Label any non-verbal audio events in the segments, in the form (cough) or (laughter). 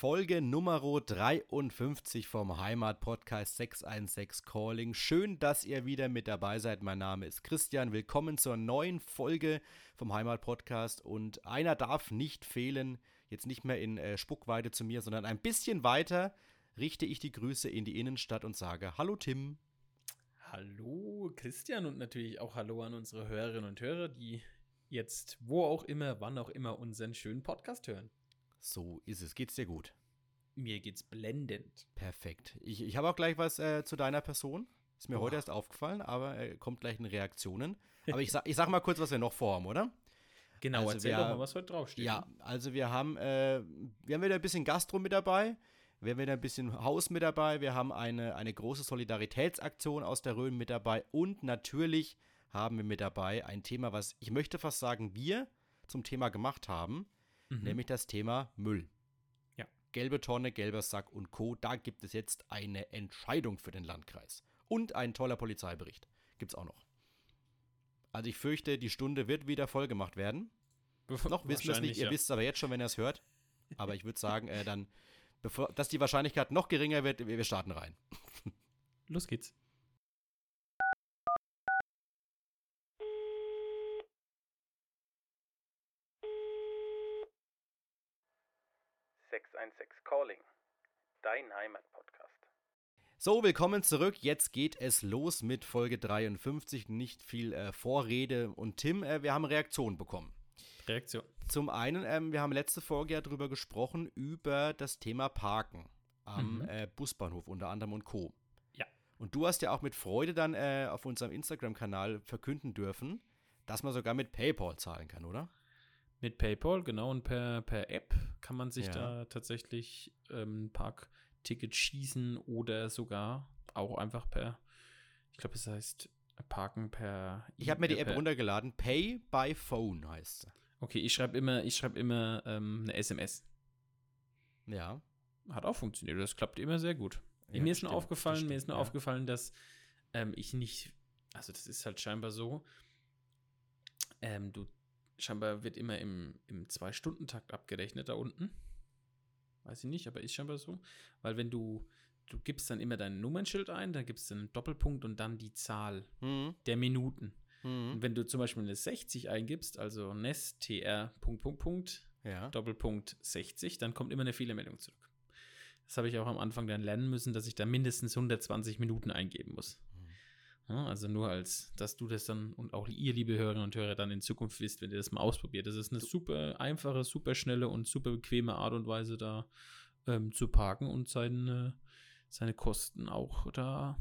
Folge Nummer 53 vom Heimat-Podcast 616 Calling. Schön, dass ihr wieder mit dabei seid. Mein Name ist Christian. Willkommen zur neuen Folge vom Heimat-Podcast. Und einer darf nicht fehlen, jetzt nicht mehr in äh, Spuckweite zu mir, sondern ein bisschen weiter richte ich die Grüße in die Innenstadt und sage Hallo Tim. Hallo Christian und natürlich auch Hallo an unsere Hörerinnen und Hörer, die jetzt wo auch immer, wann auch immer unseren schönen Podcast hören. So ist es. Geht's dir gut? Mir geht's blendend. Perfekt. Ich, ich habe auch gleich was äh, zu deiner Person. Ist mir oh. heute erst aufgefallen, aber äh, kommt gleich in Reaktionen. Aber ich, sag, ich sag mal kurz, was wir noch vorhaben, oder? Genau, also erzähl wir, doch mal, was heute draufsteht. Ja, also wir haben, äh, wir haben wieder ein bisschen Gastro mit dabei. Wir haben wieder ein bisschen Haus mit dabei. Wir haben eine, eine große Solidaritätsaktion aus der Rhön mit dabei. Und natürlich haben wir mit dabei ein Thema, was ich möchte fast sagen, wir zum Thema gemacht haben mhm. nämlich das Thema Müll. Ja. Gelbe Tonne, gelber Sack und Co. Da gibt es jetzt eine Entscheidung für den Landkreis. Und ein toller Polizeibericht. Gibt es auch noch. Also ich fürchte, die Stunde wird wieder voll gemacht werden. noch wissen wir es nicht, ihr ja. wisst es aber jetzt schon, wenn ihr es hört. Aber ich würde sagen, äh, dann, bevor, dass die Wahrscheinlichkeit noch geringer wird, wir starten rein. Los geht's. 616 Calling, dein Heimatpodcast. So, willkommen zurück. Jetzt geht es los mit Folge 53. Nicht viel äh, Vorrede. Und Tim, äh, wir haben Reaktionen bekommen. Reaktion. Zum einen, ähm, wir haben letzte Folge ja darüber gesprochen, über das Thema Parken am mhm. äh, Busbahnhof unter anderem und Co. Ja. Und du hast ja auch mit Freude dann äh, auf unserem Instagram-Kanal verkünden dürfen, dass man sogar mit PayPal zahlen kann, oder? Mit PayPal, genau, und per, per App kann man sich ja. da tatsächlich ähm, Parkticket schießen oder sogar auch einfach per, ich glaube, es heißt Parken per. Ich habe mir die App runtergeladen. Pay by Phone heißt sie. Okay, ich schreibe immer, ich schreibe immer ähm, eine SMS. Ja. Hat auch funktioniert. Das klappt immer sehr gut. Ja, mir ist nur aufgefallen, stimmt, mir ist nur ja. aufgefallen, dass ähm, ich nicht, also das ist halt scheinbar so, ähm, du scheinbar wird immer im, im Zwei-Stunden-Takt abgerechnet da unten. Weiß ich nicht, aber ist scheinbar so. Weil wenn du, du gibst dann immer dein Nummernschild ein, dann gibst du einen Doppelpunkt und dann die Zahl mhm. der Minuten. Mhm. Und wenn du zum Beispiel eine 60 eingibst, also NES TR Punkt, Punkt, Punkt, ja. Doppelpunkt 60, dann kommt immer eine Fehlermeldung zurück. Das habe ich auch am Anfang dann lernen müssen, dass ich da mindestens 120 Minuten eingeben muss. Ja, also nur als, dass du das dann und auch ihr, liebe Hörerinnen und Hörer, dann in Zukunft wisst, wenn ihr das mal ausprobiert. Das ist eine super einfache, super schnelle und super bequeme Art und Weise, da ähm, zu parken und seine, seine Kosten auch da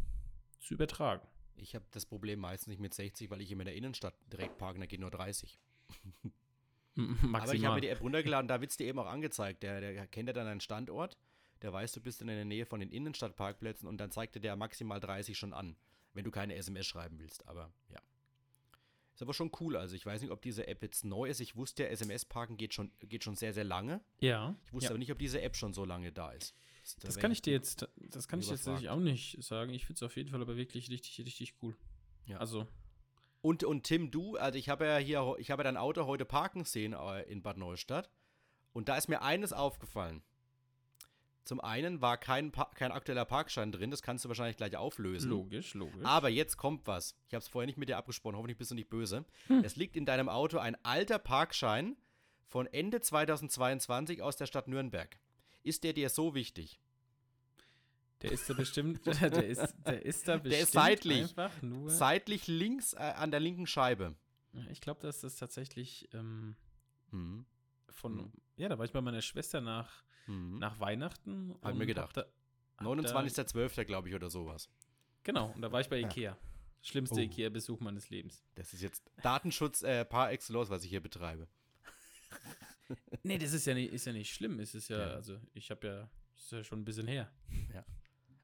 zu übertragen. Ich habe das Problem meistens nicht mit 60, weil ich immer in der Innenstadt direkt parke, da geht nur 30. Maximal. (laughs) Aber ich habe mir die App runtergeladen, da wird es dir eben auch angezeigt. Der, der kennt ja dann einen Standort, der weiß, du bist in der Nähe von den Innenstadtparkplätzen und dann zeigt dir der maximal 30 schon an wenn du keine SMS schreiben willst. Aber ja. Ist aber schon cool. Also ich weiß nicht, ob diese App jetzt neu ist. Ich wusste ja, SMS-Parken geht schon, geht schon sehr, sehr lange. Ja. Ich wusste ja. aber nicht, ob diese App schon so lange da ist. Das, das kann ich dir jetzt, das kann ich jetzt natürlich auch nicht sagen. Ich finde es auf jeden Fall aber wirklich richtig, richtig cool. Ja. Also. Und, und Tim, du, also ich habe ja hier, ich habe ja dein Auto heute parken sehen äh, in Bad Neustadt. Und da ist mir eines aufgefallen. Zum einen war kein, kein aktueller Parkschein drin, das kannst du wahrscheinlich gleich auflösen. Logisch, logisch. Aber jetzt kommt was. Ich habe es vorher nicht mit dir abgesprochen, hoffentlich bist du nicht böse. Hm. Es liegt in deinem Auto ein alter Parkschein von Ende 2022 aus der Stadt Nürnberg. Ist der dir so wichtig? Der ist da bestimmt, (laughs) der ist, der ist da bestimmt der ist seitlich, seitlich links äh, an der linken Scheibe. Ich glaube, dass das tatsächlich ähm, hm von, mhm. Ja, da war ich bei meiner Schwester nach, mhm. nach Weihnachten. Hab mir gedacht. 29.12. glaube ich oder sowas. Genau, und da war ich bei Ikea. Schlimmste oh. Ikea-Besuch meines Lebens. Das ist jetzt Datenschutz äh, par excellence, was ich hier betreibe. (laughs) nee, das ist ja nicht, ist ja nicht schlimm. Es ist ja, ja. also ich habe ja, ist ja schon ein bisschen her. Ja.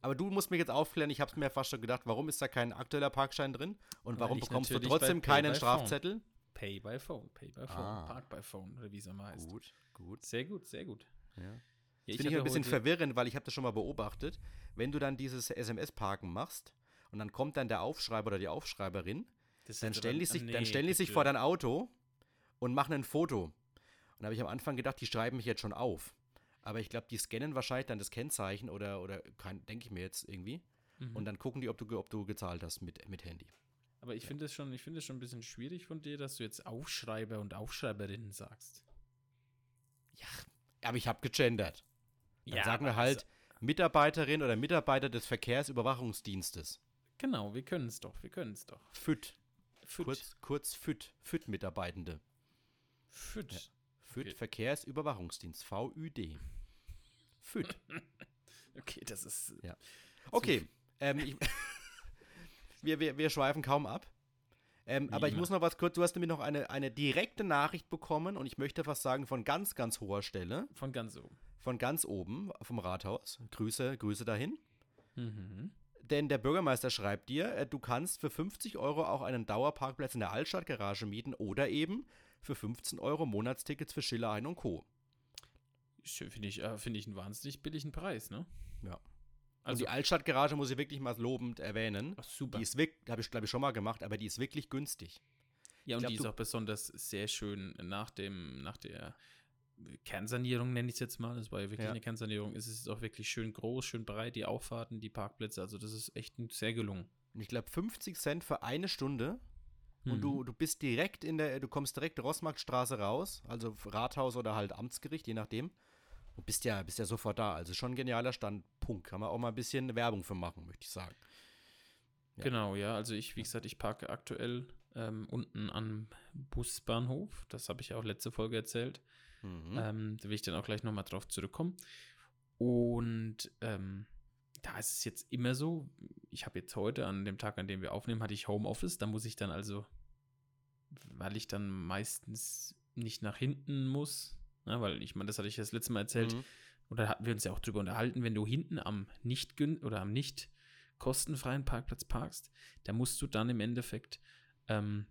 Aber du musst mir jetzt aufklären, ich habe es mir fast schon gedacht, warum ist da kein aktueller Parkschein drin? Und warum bekommst du trotzdem keinen Strafzettel? Pay by Phone, Pay by Phone, ah. Park by Phone oder wie es immer heißt. Gut, gut. Sehr gut, sehr gut. Ja. Ja, ich finde ich ein bisschen verwirrend, weil ich habe das schon mal beobachtet. Wenn du dann dieses SMS-Parken machst und dann kommt dann der Aufschreiber oder die Aufschreiberin, dann stellen, die sich, nee, dann stellen die sich vor dein Auto und machen ein Foto. Und da habe ich am Anfang gedacht, die schreiben mich jetzt schon auf. Aber ich glaube, die scannen wahrscheinlich dann das Kennzeichen oder, oder denke ich mir jetzt irgendwie. Mhm. Und dann gucken die, ob du, ob du gezahlt hast mit, mit Handy. Aber ich ja. finde es schon, ich schon ein bisschen schwierig von dir, dass du jetzt Aufschreiber und Aufschreiberinnen sagst. Ja, aber ich habe gegendert. Dann ja, sagen wir halt Mitarbeiterin oder Mitarbeiter des Verkehrsüberwachungsdienstes. Genau, wir können es doch, wir können es doch. FÜD. FÜD. Kurz, kurz FÜD. FÜD-Mitarbeitende. FÜD. Ja. FÜD, okay. Verkehrsüberwachungsdienst. VÜD. FÜD. (laughs) okay, das ist. Ja. Okay. Ähm, ich, (laughs) wir, wir, wir schweifen kaum ab. Ähm, aber ich muss noch was kurz, du hast nämlich noch eine, eine direkte Nachricht bekommen und ich möchte was sagen von ganz, ganz hoher Stelle. Von ganz oben. Von ganz oben vom Rathaus. Grüße, Grüße dahin. Mhm. Denn der Bürgermeister schreibt dir, äh, du kannst für 50 Euro auch einen Dauerparkplatz in der Altstadtgarage mieten oder eben für 15 Euro Monatstickets für Schiller ein und Co. Finde ich, äh, find ich einen wahnsinnig billigen Preis, ne? Ja. Also und die Altstadtgarage muss ich wirklich mal lobend erwähnen. Ach, super. Die ist wirklich, habe ich glaube ich schon mal gemacht, aber die ist wirklich günstig. Ja, und glaub, die ist auch besonders sehr schön nach dem, nach der Kernsanierung, nenne ich es jetzt mal. Das war ja wirklich ja. eine Kernsanierung. Es ist auch wirklich schön groß, schön breit, die Auffahrten, die Parkplätze. Also, das ist echt sehr gelungen. Und ich glaube, 50 Cent für eine Stunde. Und mhm. du, du bist direkt in der, du kommst direkt Rossmarktstraße raus, also Rathaus oder halt Amtsgericht, je nachdem. Und bist ja, bist ja sofort da. Also schon ein genialer Standpunkt. Kann man auch mal ein bisschen Werbung für machen, möchte ich sagen. Ja. Genau, ja. Also ich, wie gesagt, ich parke aktuell ähm, unten am Busbahnhof. Das habe ich ja auch letzte Folge erzählt. Mhm. Ähm, da will ich dann auch gleich nochmal drauf zurückkommen. Und ähm, da ist es jetzt immer so, ich habe jetzt heute, an dem Tag, an dem wir aufnehmen, hatte ich Homeoffice. Da muss ich dann also, weil ich dann meistens nicht nach hinten muss, na, weil ich meine, das hatte ich das letzte Mal erzählt, mhm. oder hatten wir uns ja auch drüber unterhalten, wenn du hinten am nicht oder am nicht kostenfreien Parkplatz parkst, da musst du dann im Endeffekt ähm,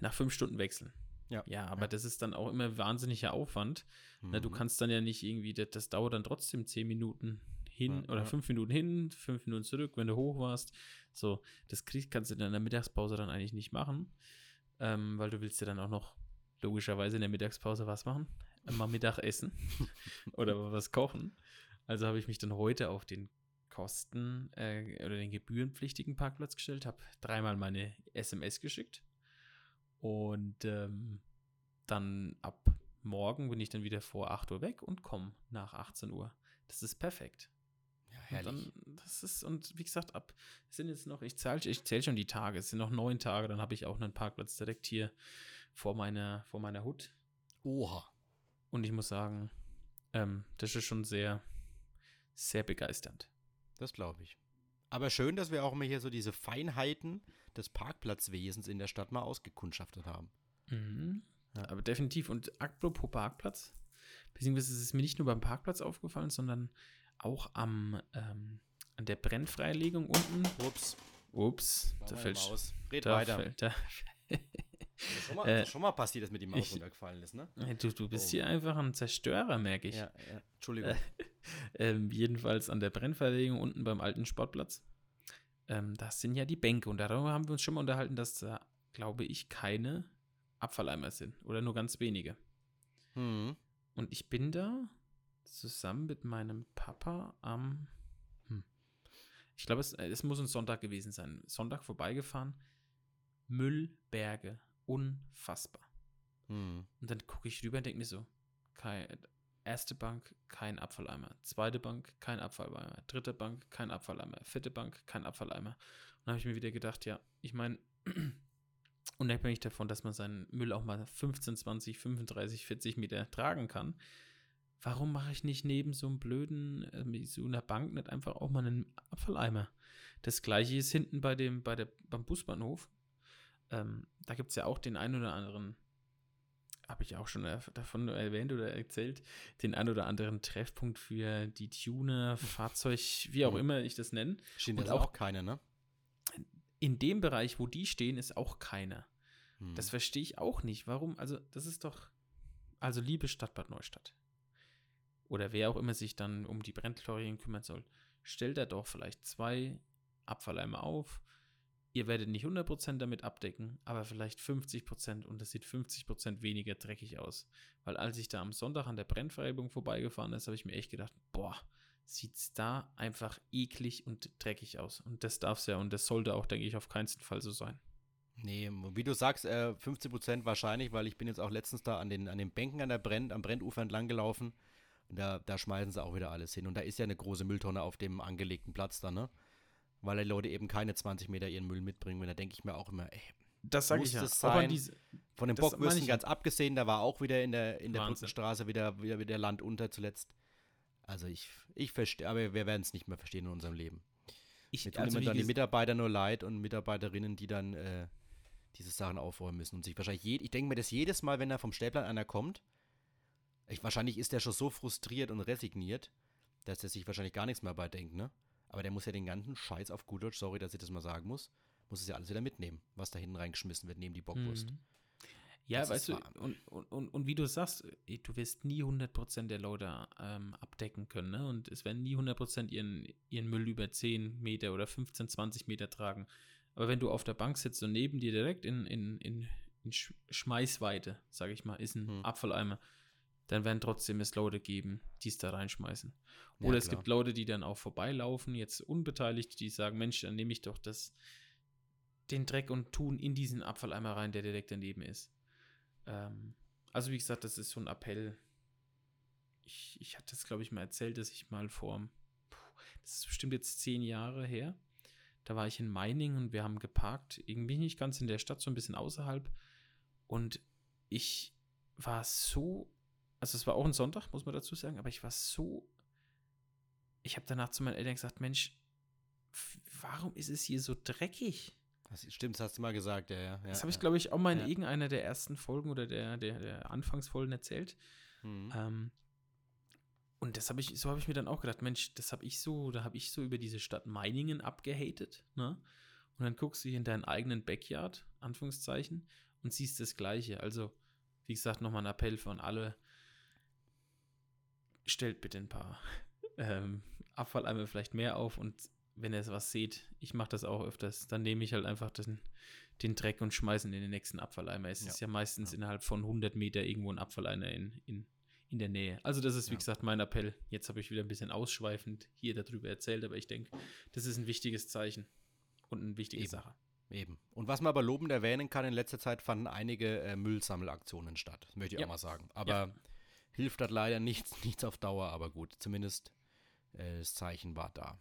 nach fünf Stunden wechseln. Ja, ja aber ja. das ist dann auch immer wahnsinniger Aufwand. Mhm. Na, du kannst dann ja nicht irgendwie, das, das dauert dann trotzdem zehn Minuten hin ja, oder fünf Minuten hin, fünf Minuten zurück, wenn du hoch warst. So, das kriegst, kannst du in der Mittagspause dann eigentlich nicht machen, ähm, weil du willst ja dann auch noch logischerweise in der Mittagspause was machen. Mal Mittag essen (laughs) oder was kochen. Also habe ich mich dann heute auf den Kosten äh, oder den gebührenpflichtigen Parkplatz gestellt, habe dreimal meine SMS geschickt und ähm, dann ab morgen bin ich dann wieder vor 8 Uhr weg und komme nach 18 Uhr. Das ist perfekt. Ja, herrlich. Und dann, das ist, und wie gesagt, ab, es sind jetzt noch, ich zähle ich zähl schon die Tage, es sind noch neun Tage, dann habe ich auch einen Parkplatz direkt hier vor meiner, vor meiner Hut. Oha. Und ich muss sagen, ähm, das ist schon sehr, sehr begeisternd. Das glaube ich. Aber schön, dass wir auch mal hier so diese Feinheiten des Parkplatzwesens in der Stadt mal ausgekundschaftet haben. Mhm. Ja. Aber definitiv. Und apropos Parkplatz, beziehungsweise ist es mir nicht nur beim Parkplatz aufgefallen, sondern auch am, ähm, an der Brennfreilegung unten. Ups. Ups. Da fällt aus. Red da weiter. Fällt, da, (laughs) schon, mal, äh, schon mal passiert, dass mir die Maus ich, runtergefallen ist, ne? Du, du bist oh. hier einfach ein Zerstörer, merke ich. Ja, ja. Entschuldigung. Äh, (laughs) äh, jedenfalls an der Brennverlegung unten beim alten Sportplatz. Ähm, das sind ja die Bänke und darüber haben wir uns schon mal unterhalten, dass da, glaube ich, keine Abfalleimer sind oder nur ganz wenige. Mhm. Und ich bin da zusammen mit meinem Papa am, hm, ich glaube, es, es muss ein Sonntag gewesen sein, Sonntag vorbeigefahren. Müllberge, unfassbar. Mhm. Und dann gucke ich rüber und denke mir so, kein, erste Bank, kein Abfalleimer. Zweite Bank, kein Abfalleimer. Dritte Bank, kein Abfalleimer. Vierte Bank, kein Abfalleimer. Und dann habe ich mir wieder gedacht, ja, ich meine, (clears throat) unabhängig davon, dass man seinen Müll auch mal 15, 20, 35, 40 Meter tragen kann, warum mache ich nicht neben so einem blöden, äh, so einer Bank nicht einfach auch mal einen Abfalleimer? Das gleiche ist hinten bei dem, bei der, beim Busbahnhof. Ähm, da gibt es ja auch den einen oder anderen habe ich auch schon davon erwähnt oder erzählt, den ein oder anderen Treffpunkt für die Tuner, Fahrzeug, wie auch mhm. immer ich das nenne. Stehen und auch, auch keine, ne? In dem Bereich, wo die stehen, ist auch keiner. Hm. Das verstehe ich auch nicht. Warum? Also, das ist doch. Also, liebe Stadtbad Neustadt. Oder wer auch immer sich dann um die Brennklorien kümmern soll, stellt da doch vielleicht zwei Abfalleimer auf, ihr werdet nicht 100% damit abdecken, aber vielleicht 50% und das sieht 50% weniger dreckig aus. Weil als ich da am Sonntag an der Brennvereibung vorbeigefahren ist, habe ich mir echt gedacht, boah, sieht es da einfach eklig und dreckig aus. Und das darf es ja und das sollte auch, denke ich, auf keinen Fall so sein. Nee, wie du sagst, äh, 50% wahrscheinlich, weil ich bin jetzt auch letztens da an den, an den Bänken an der Brenn, am Brennufer entlang gelaufen. Da, da schmeißen sie auch wieder alles hin. Und da ist ja eine große Mülltonne auf dem angelegten Platz da, ne? Weil die Leute eben keine 20 Meter ihren Müll mitbringen. Und da denke ich mir auch immer, ey, das sage ich ja. Sein? Diese, Von den Bockwürsten ganz abgesehen, da war auch wieder in der, in der Brückenstraße wieder, wieder, wieder Land unter zuletzt. Also ich, ich verstehe, aber wir werden es nicht mehr verstehen in unserem Leben. Ich, Mir tun also dann die Mitarbeiter nur leid und Mitarbeiterinnen, die dann äh, diese Sachen aufräumen müssen und sich wahrscheinlich, je, ich denke mir das jedes Mal, wenn da vom Stellplan einer kommt, ich, wahrscheinlich ist der schon so frustriert und resigniert, dass er sich wahrscheinlich gar nichts mehr bei denkt, ne? Aber der muss ja den ganzen Scheiß auf gut Deutsch, sorry, dass ich das mal sagen muss, muss es ja alles wieder mitnehmen, was da hinten reingeschmissen wird, neben die Bockwurst. Mhm. Ja, das weißt du, und, und, und, und, wie du sagst, du wirst nie 100% der Leute ähm, abdecken können, ne? Und es werden nie 100% ihren, ihren Müll über 10 Meter oder 15, 20 Meter tragen. Aber wenn du auf der Bank sitzt und neben dir direkt in, in, in, in Schmeißweite, sage ich mal, ist ein hm. Abfalleimer, dann werden trotzdem es Leute geben, die es da reinschmeißen. Oder ja, es gibt Leute, die dann auch vorbeilaufen, jetzt unbeteiligt, die sagen, Mensch, dann nehme ich doch das, den Dreck und tun in diesen Abfalleimer rein, der direkt daneben ist. Ähm, also wie gesagt, das ist so ein Appell. Ich, ich hatte es, glaube ich, mal erzählt, dass ich mal vor, das ist bestimmt jetzt zehn Jahre her, da war ich in Meining und wir haben geparkt, irgendwie nicht ganz in der Stadt, so ein bisschen außerhalb. Und ich war so also es war auch ein Sonntag, muss man dazu sagen, aber ich war so, ich habe danach zu meinen Eltern gesagt, Mensch, warum ist es hier so dreckig? Das stimmt, das hast du mal gesagt, ja, ja. Das habe ich, glaube ich, auch mal in ja. irgendeiner der ersten Folgen oder der, der, der Anfangsfolgen erzählt. Mhm. Ähm, und das habe ich, so habe ich mir dann auch gedacht, Mensch, das habe ich so, da habe ich so über diese Stadt Meiningen abgehatet, ne? Und dann guckst du hier in deinen eigenen Backyard, Anführungszeichen, und siehst das Gleiche. Also, wie gesagt, nochmal ein Appell von alle, stellt bitte ein paar ähm, Abfalleimer vielleicht mehr auf und wenn ihr was seht, ich mache das auch öfters, dann nehme ich halt einfach den, den Dreck und schmeiße ihn in den nächsten Abfalleimer. Es ja. ist ja meistens ja. innerhalb von 100 Meter irgendwo ein Abfalleimer in, in, in der Nähe. Also das ist, wie ja. gesagt, mein Appell. Jetzt habe ich wieder ein bisschen ausschweifend hier darüber erzählt, aber ich denke, das ist ein wichtiges Zeichen und eine wichtige Eben. Sache. Eben. Und was man aber lobend erwähnen kann, in letzter Zeit fanden einige äh, Müllsammelaktionen statt. Möchte ich auch mal sagen. Aber hilft das leider nichts, (laughs) nichts auf Dauer, aber gut, zumindest äh, das Zeichen war da.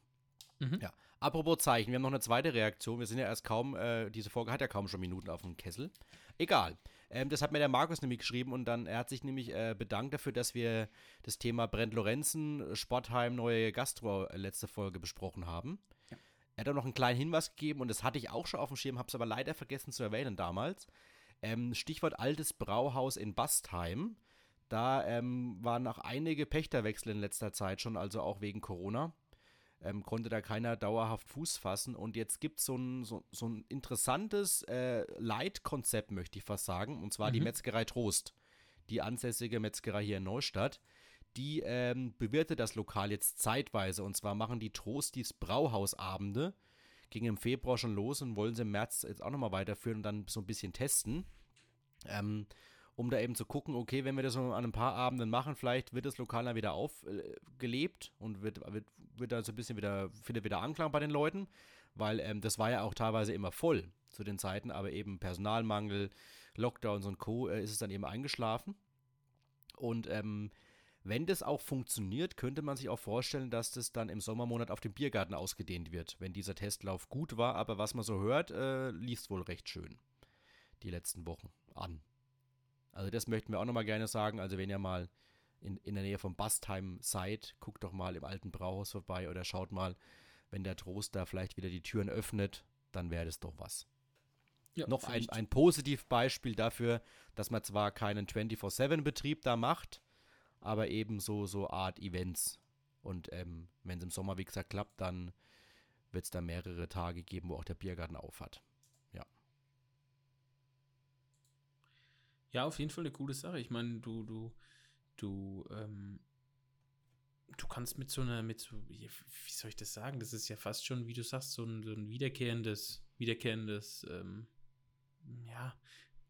Mhm. Ja. Apropos Zeichen, wir haben noch eine zweite Reaktion. Wir sind ja erst kaum, äh, diese Folge hat ja kaum schon Minuten auf dem Kessel. Egal. Ähm, das hat mir der Markus nämlich geschrieben und dann, er hat sich nämlich äh, bedankt dafür, dass wir das Thema Brent Lorenzen, Sportheim, neue Gastro äh, letzte Folge besprochen haben. Ja. Er hat auch noch einen kleinen Hinweis gegeben und das hatte ich auch schon auf dem Schirm, habe es aber leider vergessen zu erwähnen damals. Ähm, Stichwort altes Brauhaus in Bastheim. Da ähm, waren auch einige Pächterwechsel in letzter Zeit schon, also auch wegen Corona. Ähm, konnte da keiner dauerhaft Fuß fassen. Und jetzt gibt so es so, so ein interessantes äh, Leitkonzept, möchte ich fast sagen. Und zwar mhm. die Metzgerei Trost, die ansässige Metzgerei hier in Neustadt. Die ähm, bewirtet das Lokal jetzt zeitweise. Und zwar machen die Trostis Brauhausabende. Ging im Februar schon los und wollen sie im März jetzt auch nochmal weiterführen und dann so ein bisschen testen. Ähm, um da eben zu gucken, okay, wenn wir das an ein paar Abenden machen, vielleicht wird das Lokal dann wieder aufgelebt und wird, wird, wird da so ein bisschen wieder, findet wieder Anklang bei den Leuten, weil ähm, das war ja auch teilweise immer voll zu den Zeiten, aber eben Personalmangel, Lockdowns und Co. Äh, ist es dann eben eingeschlafen. Und ähm, wenn das auch funktioniert, könnte man sich auch vorstellen, dass das dann im Sommermonat auf dem Biergarten ausgedehnt wird, wenn dieser Testlauf gut war. Aber was man so hört, äh, liest wohl recht schön die letzten Wochen an. Also das möchten wir auch nochmal gerne sagen. Also wenn ihr mal in, in der Nähe von Bastheim seid, guckt doch mal im alten Brauhaus vorbei oder schaut mal, wenn der Trost da vielleicht wieder die Türen öffnet, dann wäre das doch was. Ja, Noch ein, ein Positivbeispiel dafür, dass man zwar keinen 24-7-Betrieb da macht, aber eben so, so Art Events. Und ähm, wenn es im Sommer, wie gesagt, klappt, dann wird es da mehrere Tage geben, wo auch der Biergarten aufhat. Ja, auf jeden Fall eine coole Sache. Ich meine, du, du, du, ähm, du kannst mit so einer, mit so, wie soll ich das sagen? Das ist ja fast schon, wie du sagst, so ein, so ein wiederkehrendes, wiederkehrendes, ähm, ja,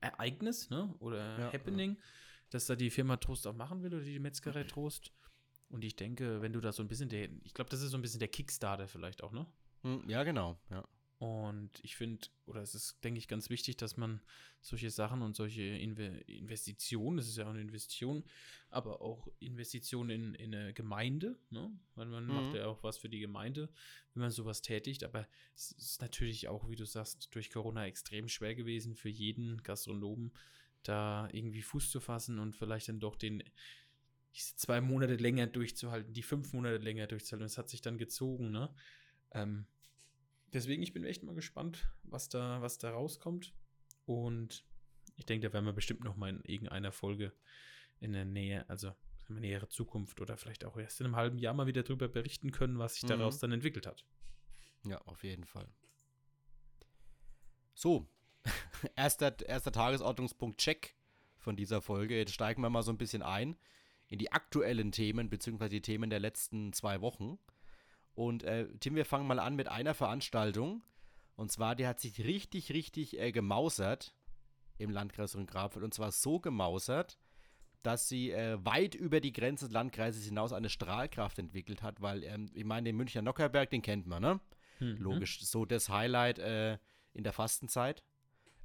Ereignis, ne? Oder ja, Happening, ja. dass da die Firma Trost auch machen will oder die Metzgerei Trost. Und ich denke, wenn du da so ein bisschen der, ich glaube, das ist so ein bisschen der Kickstarter vielleicht auch, ne? Hm, ja, genau, ja. Und ich finde, oder es ist, denke ich, ganz wichtig, dass man solche Sachen und solche Inve Investitionen, das ist ja auch eine Investition, aber auch Investitionen in, in eine Gemeinde, ne? Weil man mhm. macht ja auch was für die Gemeinde, wenn man sowas tätigt. Aber es ist natürlich auch, wie du sagst, durch Corona extrem schwer gewesen für jeden Gastronomen, da irgendwie Fuß zu fassen und vielleicht dann doch den zwei Monate länger durchzuhalten, die fünf Monate länger durchzuhalten. Das hat sich dann gezogen, ne? Ähm, deswegen, ich bin echt mal gespannt, was da, was da rauskommt. Und ich denke, da werden wir bestimmt noch mal in irgendeiner Folge in der Nähe, also in der nähere Zukunft oder vielleicht auch erst in einem halben Jahr mal wieder darüber berichten können, was sich mhm. daraus dann entwickelt hat. Ja, auf jeden Fall. So, (laughs) erster, erster Tagesordnungspunkt Check von dieser Folge. Jetzt steigen wir mal so ein bisschen ein in die aktuellen Themen, beziehungsweise die Themen der letzten zwei Wochen. Und äh, Tim, wir fangen mal an mit einer Veranstaltung. Und zwar, die hat sich richtig, richtig äh, gemausert im Landkreis Rhön-Grabfeld. Und zwar so gemausert, dass sie äh, weit über die Grenze des Landkreises hinaus eine Strahlkraft entwickelt hat, weil, ähm, ich meine, den Münchner Nockerberg, den kennt man, ne? Mhm. Logisch, so das Highlight äh, in der Fastenzeit.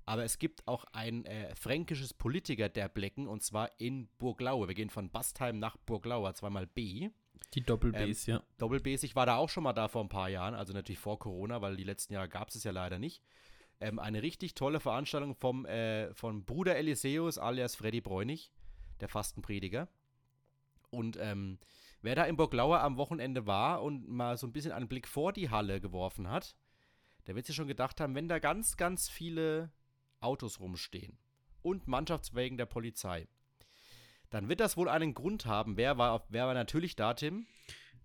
Aber es gibt auch ein äh, fränkisches Politiker der Blecken, und zwar in Burglaue. Wir gehen von Bastheim nach Burglaue, zweimal B. Die Doppel-Bs, ähm, ja. Doppel-Bs, ich war da auch schon mal da vor ein paar Jahren, also natürlich vor Corona, weil die letzten Jahre gab es es ja leider nicht. Ähm, eine richtig tolle Veranstaltung vom, äh, von Bruder Eliseus alias Freddy Bräunig, der Fastenprediger. Und ähm, wer da in Burglauer am Wochenende war und mal so ein bisschen einen Blick vor die Halle geworfen hat, der wird sich schon gedacht haben, wenn da ganz, ganz viele Autos rumstehen und Mannschaftswägen der Polizei, dann wird das wohl einen Grund haben. Wer war, wer war natürlich da, Tim?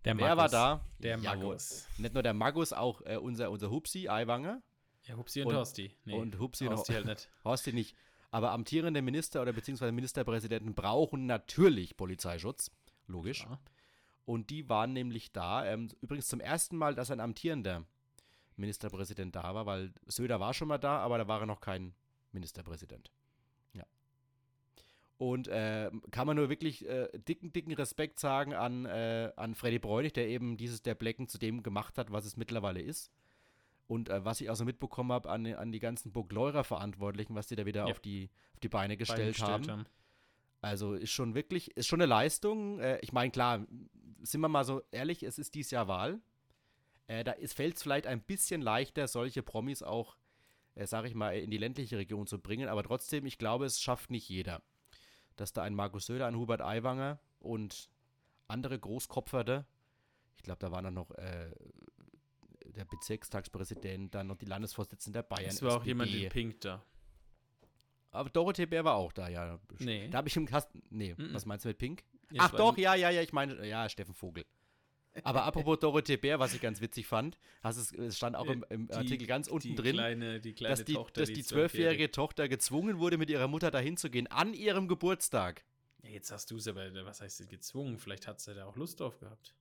Der Wer war da? Der ja, Magus. Nicht nur der Magus, auch äh, unser, unser Hupsi, Aiwanger. Ja, Hupsi und, und Horsti. Nee, und Hupsi Horsti halt nicht. (laughs) Horsti nicht. Aber amtierende Minister oder beziehungsweise Ministerpräsidenten brauchen natürlich Polizeischutz. Logisch. Ja. Und die waren nämlich da. Ähm, übrigens zum ersten Mal, dass ein amtierender Ministerpräsident da war, weil Söder war schon mal da, aber da war er noch kein Ministerpräsident. Und äh, kann man nur wirklich äh, dicken, dicken Respekt sagen an, äh, an Freddy Bräunig, der eben dieses der Blecken zu dem gemacht hat, was es mittlerweile ist. Und äh, was ich auch so mitbekommen habe an, an die ganzen Burgleurer-Verantwortlichen, was die da wieder ja. auf, die, auf die Beine gestellt, Beine haben. haben. Also ist schon wirklich, ist schon eine Leistung. Äh, ich meine, klar, sind wir mal so ehrlich, es ist dieses Jahr Wahl. Äh, da fällt es vielleicht ein bisschen leichter, solche Promis auch, äh, sage ich mal, in die ländliche Region zu bringen. Aber trotzdem, ich glaube, es schafft nicht jeder dass da ein Markus Söder, ein Hubert Aiwanger und andere Großkopferte, ich glaube, da waren dann noch äh, der Bezirkstagspräsident, dann noch die Landesvorsitzende der Bayern. Es war SPD. auch jemand in Pink da. Aber Dorothee Bär war auch da, ja. Nee. Da habe ich im Kasten. Nee, mm -mm. was meinst du mit Pink? Ja, Ach doch, ja, ja, ja, ich meine, ja, Steffen Vogel. Aber apropos Dorothee Bär, was ich ganz witzig fand, es, es stand auch im, im die, Artikel ganz unten drin, kleine, die kleine dass die, Tochter, dass die zwölfjährige Tochter gezwungen wurde, mit ihrer Mutter dahin zu gehen, an ihrem Geburtstag. Ja, jetzt hast du es aber, was heißt gezwungen? Vielleicht hat sie da auch Lust drauf gehabt.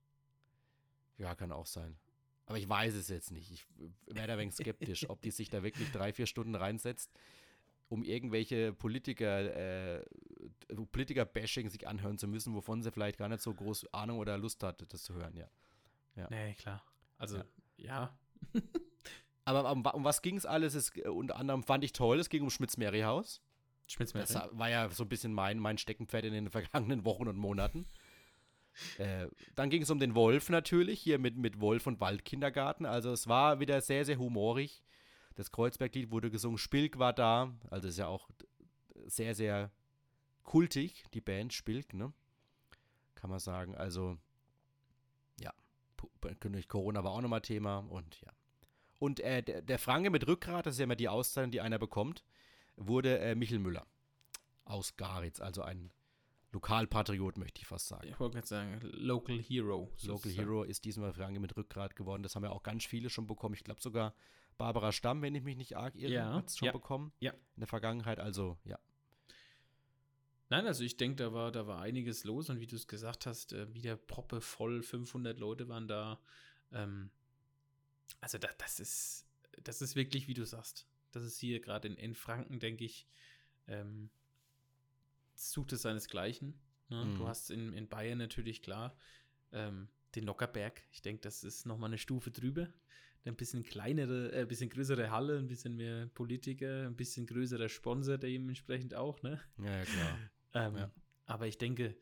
Ja, kann auch sein. Aber ich weiß es jetzt nicht. Ich wäre da ein wenig skeptisch, ob die sich da wirklich drei, vier Stunden reinsetzt um irgendwelche Politiker, äh, Politiker-Bashing sich anhören zu müssen, wovon sie vielleicht gar nicht so groß Ahnung oder Lust hat, das zu hören, ja. ja. Nee, klar. Also, ja. ja. (laughs) Aber um, um was ging es alles? Es, äh, unter anderem fand ich toll, es ging um Schmitz-Mary-Haus. Schmitz-Mary. Das war ja so ein bisschen mein, mein Steckenpferd in den vergangenen Wochen und Monaten. (laughs) Äh, dann ging es um den Wolf natürlich, hier mit, mit Wolf und Waldkindergarten. Also es war wieder sehr, sehr humorig. Das Kreuzberglied wurde gesungen, Spilk war da, also ist ja auch sehr, sehr kultig, die Band Spilk, ne? Kann man sagen. Also, ja, durch Corona war auch nochmal Thema und ja. Und äh, der, der, Franke mit Rückgrat, das ist ja immer die Auszeichnung, die einer bekommt, wurde äh, Michel Müller aus Garitz, also ein Lokalpatriot, möchte ich fast sagen. Ich wollte gerade sagen, Local Hero. Local Hero ist diesmal Franke mit Rückgrat geworden. Das haben ja auch ganz viele schon bekommen. Ich glaube sogar Barbara Stamm, wenn ich mich nicht arg irre, ja, hat es schon ja, bekommen. Ja. In der Vergangenheit, also ja. Nein, also ich denke, da war, da war einiges los und wie du es gesagt hast, äh, wieder Proppe voll, 500 Leute waren da. Ähm, also da, das ist, das ist wirklich, wie du sagst. Das ist hier gerade in, in Franken, denke ich, ähm, sucht es seinesgleichen. Ne? Mhm. Du hast in, in Bayern natürlich klar ähm, den Lockerberg. Ich denke, das ist nochmal eine Stufe drüber. Ein bisschen kleinere, äh, ein bisschen größere Halle, ein bisschen mehr Politiker, ein bisschen größerer Sponsor dementsprechend auch, ne? Ja, ja klar. (laughs) ähm, ja. Aber ich denke,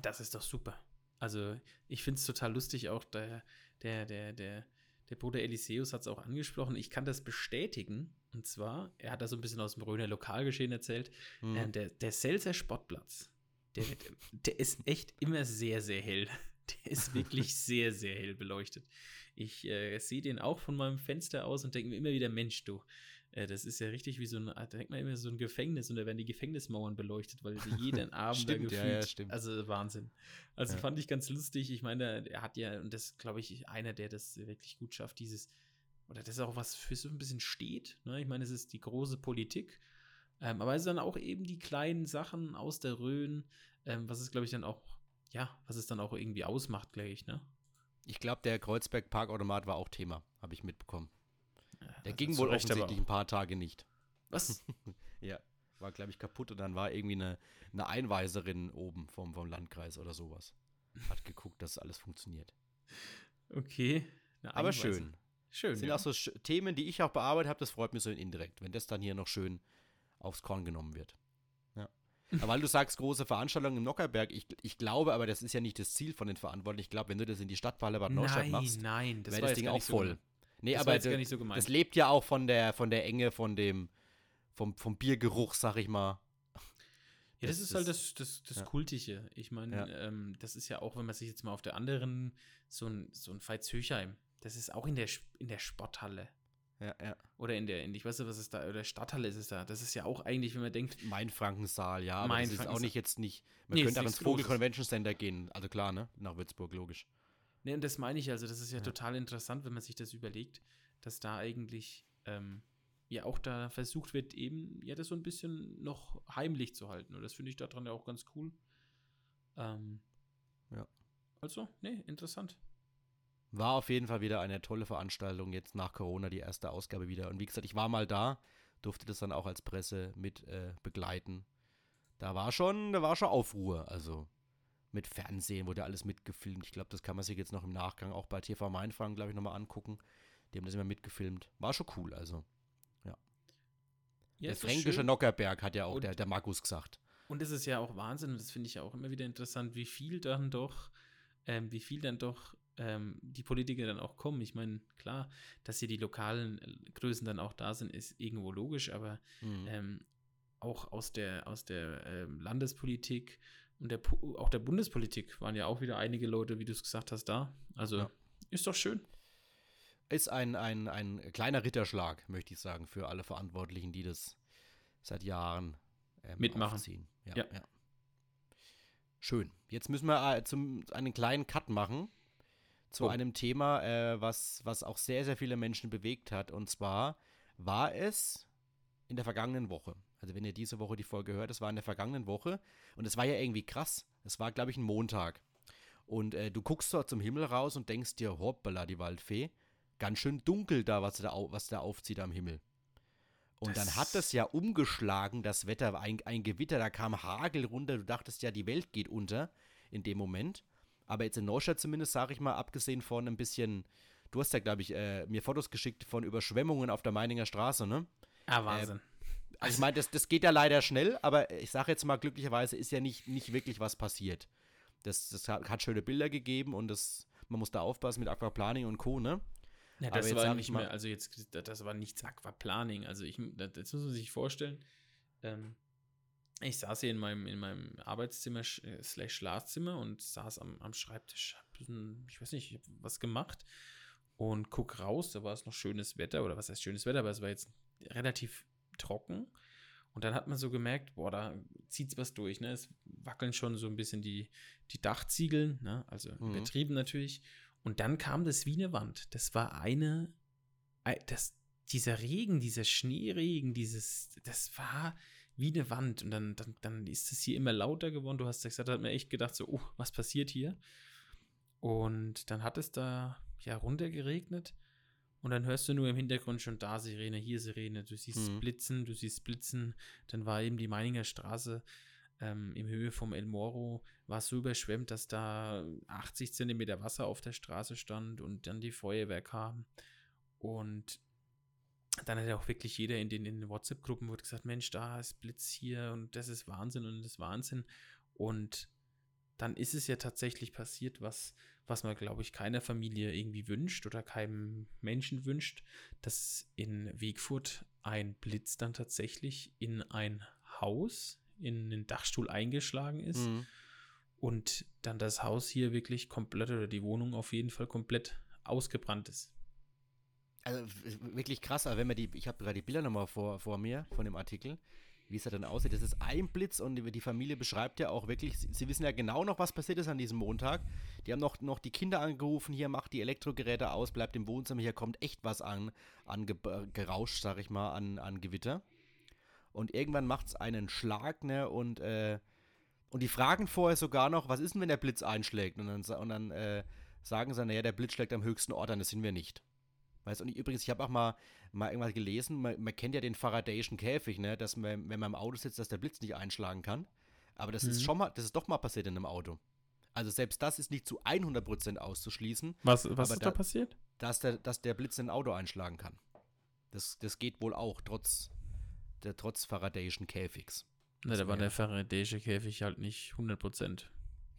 das ist doch super. Also, ich finde es total lustig, auch der, der, der, der, der Bruder Eliseus hat es auch angesprochen. Ich kann das bestätigen. Und zwar, er hat da so ein bisschen aus dem Röner Lokalgeschehen erzählt. Mhm. Äh, der, der Selzer Sportplatz, der, der ist echt immer sehr, sehr hell. (laughs) Der ist wirklich (laughs) sehr, sehr hell beleuchtet. Ich äh, sehe den auch von meinem Fenster aus und denke mir immer wieder, Mensch, du, äh, das ist ja richtig wie so ein, da denkt man immer so ein Gefängnis und da werden die Gefängnismauern beleuchtet, weil sie (laughs) jeden Abend stimmt, da gefühlt, ja, ja, stimmt. also Wahnsinn. Also ja. fand ich ganz lustig. Ich meine, er hat ja, und das glaube ich, einer, der das wirklich gut schafft, dieses, oder das ist auch was für so ein bisschen steht. Ne? Ich meine, es ist die große Politik, ähm, aber es sind dann auch eben die kleinen Sachen aus der Rhön, ähm, was es, glaube ich, dann auch, ja, was es dann auch irgendwie ausmacht, glaube ich, ne? Ich glaube, der Kreuzberg Parkautomat war auch Thema, habe ich mitbekommen. Der ging wohl offensichtlich ein paar Tage nicht. Was? (laughs) ja, war, glaube ich, kaputt und dann war irgendwie eine, eine Einweiserin oben vom, vom Landkreis oder sowas. Hat geguckt, dass alles funktioniert. Okay. Aber schön. Schön. Das sind ja. auch so Themen, die ich auch bearbeitet habe, das freut mich so indirekt, wenn das dann hier noch schön aufs Korn genommen wird. Aber weil du sagst, große Veranstaltungen im Nockerberg, ich, ich glaube aber, das ist ja nicht das Ziel von den Verantwortlichen. Ich glaube, wenn du das in die Stadthalle Bad Neustadt machst, nein, wäre das Ding auch voll. So Nee, das aber das, so das, lebt ja auch von der, von der Enge, von dem, vom, vom Biergeruch, sag ich mal. Ja, das, das ist halt das, das, das ja. Kultige. Ich meine, ja. ähm, das ist ja auch, wenn man sich jetzt mal auf der anderen, so ein, so ein Veitshöchheim, das ist auch in der, in der Sporthalle. Ja, ja. Oder in der, in, ich weiß nicht, was ist da, oder Stadthalle ist es da. Das ist ja auch eigentlich, wenn man denkt. Mein Frankensaal, ja, aber mein das ist auch nicht jetzt nicht. Man nee, könnte auch ins Vogel Convention Center gehen. Also klar, ne? Nach Würzburg, logisch. Ne, und das meine ich, also das ist ja, ja, total interessant, wenn man sich das überlegt, dass da eigentlich ähm, ja auch da versucht wird, eben ja das so ein bisschen noch heimlich zu halten. Und das finde ich daran ja auch ganz cool. Ähm, ja. Also, ne, interessant. War auf jeden Fall wieder eine tolle Veranstaltung, jetzt nach Corona die erste Ausgabe wieder. Und wie gesagt, ich war mal da, durfte das dann auch als Presse mit äh, begleiten. Da war schon, da war schon Aufruhr, also mit Fernsehen wurde alles mitgefilmt. Ich glaube, das kann man sich jetzt noch im Nachgang auch bei TV Mainfragen, glaube ich, nochmal angucken. Die haben das immer mitgefilmt. War schon cool, also. Ja. ja der fränkische Nockerberg hat ja auch der, der Markus gesagt. Und es ist ja auch Wahnsinn, und das finde ich ja auch immer wieder interessant, wie viel dann doch, ähm, wie viel dann doch ähm, die Politiker dann auch kommen. Ich meine, klar, dass hier die lokalen Größen dann auch da sind, ist irgendwo logisch, aber mhm. ähm, auch aus der, aus der ähm, Landespolitik und der, auch der Bundespolitik waren ja auch wieder einige Leute, wie du es gesagt hast, da. Also ja. ist doch schön. Ist ein, ein, ein kleiner Ritterschlag, möchte ich sagen, für alle Verantwortlichen, die das seit Jahren ähm, mitmachen. Ja, ja. ja, Schön. Jetzt müssen wir äh, zum, einen kleinen Cut machen zu oh. einem Thema, äh, was, was auch sehr, sehr viele Menschen bewegt hat. Und zwar war es in der vergangenen Woche. Also wenn ihr diese Woche die Folge hört, das war in der vergangenen Woche und es war ja irgendwie krass. Es war, glaube ich, ein Montag. Und äh, du guckst dort zum Himmel raus und denkst dir, hoppala, die Waldfee, ganz schön dunkel da, was da, was da aufzieht am Himmel. Und das dann hat das ja umgeschlagen, das Wetter, ein, ein Gewitter, da kam Hagel runter, du dachtest ja, die Welt geht unter in dem Moment. Aber jetzt in Neustadt zumindest, sage ich mal, abgesehen von ein bisschen, du hast ja, glaube ich, äh, mir Fotos geschickt von Überschwemmungen auf der Meininger Straße, ne? Ah, Wahnsinn. Äh, also ich meine, das, das geht ja leider schnell, aber ich sage jetzt mal, glücklicherweise ist ja nicht, nicht wirklich was passiert. Das, das hat, hat schöne Bilder gegeben und das, man muss da aufpassen mit Aquaplaning und Co., ne? Ja, das aber war nicht mehr, also jetzt, das war nichts Aquaplaning. Also ich, das muss man sich vorstellen. Ähm, ich saß hier in meinem, in meinem Arbeitszimmer äh, slash Schlafzimmer und saß am, am Schreibtisch, hab, ich weiß nicht, ich hab was gemacht und guck raus, da war es noch schönes Wetter, oder was heißt schönes Wetter, aber es war jetzt relativ trocken. Und dann hat man so gemerkt, boah, da zieht was durch, ne? Es wackeln schon so ein bisschen die, die Dachziegeln, ne? Also mhm. übertrieben natürlich. Und dann kam das wie eine Wand. Das war eine, das, dieser Regen, dieser Schneeregen, dieses, das war, wie eine Wand. Und dann, dann, dann ist es hier immer lauter geworden. Du hast gesagt, da hat mir echt gedacht, so, oh, was passiert hier? Und dann hat es da ja runtergeregnet. Und dann hörst du nur im Hintergrund schon da Sirene, hier Sirene. Du siehst mhm. Blitzen, du siehst Blitzen. Dann war eben die Meininger Straße ähm, im Höhe vom El Moro war so überschwemmt, dass da 80 Zentimeter Wasser auf der Straße stand und dann die Feuerwehr kam. Und dann hat ja auch wirklich jeder in den, in den WhatsApp-Gruppen gesagt, Mensch, da ist Blitz hier und das ist Wahnsinn und das ist Wahnsinn. Und dann ist es ja tatsächlich passiert, was, was man, glaube ich, keiner Familie irgendwie wünscht oder keinem Menschen wünscht, dass in Wegfurt ein Blitz dann tatsächlich in ein Haus, in den Dachstuhl eingeschlagen ist mhm. und dann das Haus hier wirklich komplett oder die Wohnung auf jeden Fall komplett ausgebrannt ist. Also wirklich krass, aber wenn man die, ich habe gerade die Bilder nochmal vor, vor mir von dem Artikel, wie es da dann aussieht. Das ist ein Blitz und die Familie beschreibt ja auch wirklich, sie, wissen ja genau noch, was passiert ist an diesem Montag. Die haben noch, noch die Kinder angerufen, hier macht die Elektrogeräte aus, bleibt im Wohnzimmer, hier kommt echt was an, an gerauscht, sag ich mal, an, an Gewitter. Und irgendwann macht es einen Schlag, ne, und, äh, und die fragen vorher sogar noch, was ist denn, wenn der Blitz einschlägt? Und dann, und dann äh, sagen sie, naja, der Blitz schlägt am höchsten Ort an, das sind wir nicht. Weißt du, und übrigens, ich habe auch mal, mal irgendwas gelesen, man, man, kennt ja den Faradayschen Käfig, ne, dass man, wenn man im Auto sitzt, dass der Blitz nicht einschlagen kann. Aber das mhm. ist schon mal, das ist doch mal passiert in einem Auto. Also selbst das ist nicht zu 100% auszuschließen. Was, was ist da, da, passiert? Dass der, dass der Blitz in ein Auto einschlagen kann. Das, das geht wohl auch, trotz, der, trotz Faradayschen Käfigs. Na, da war der Faradayische Käfig halt nicht 100%.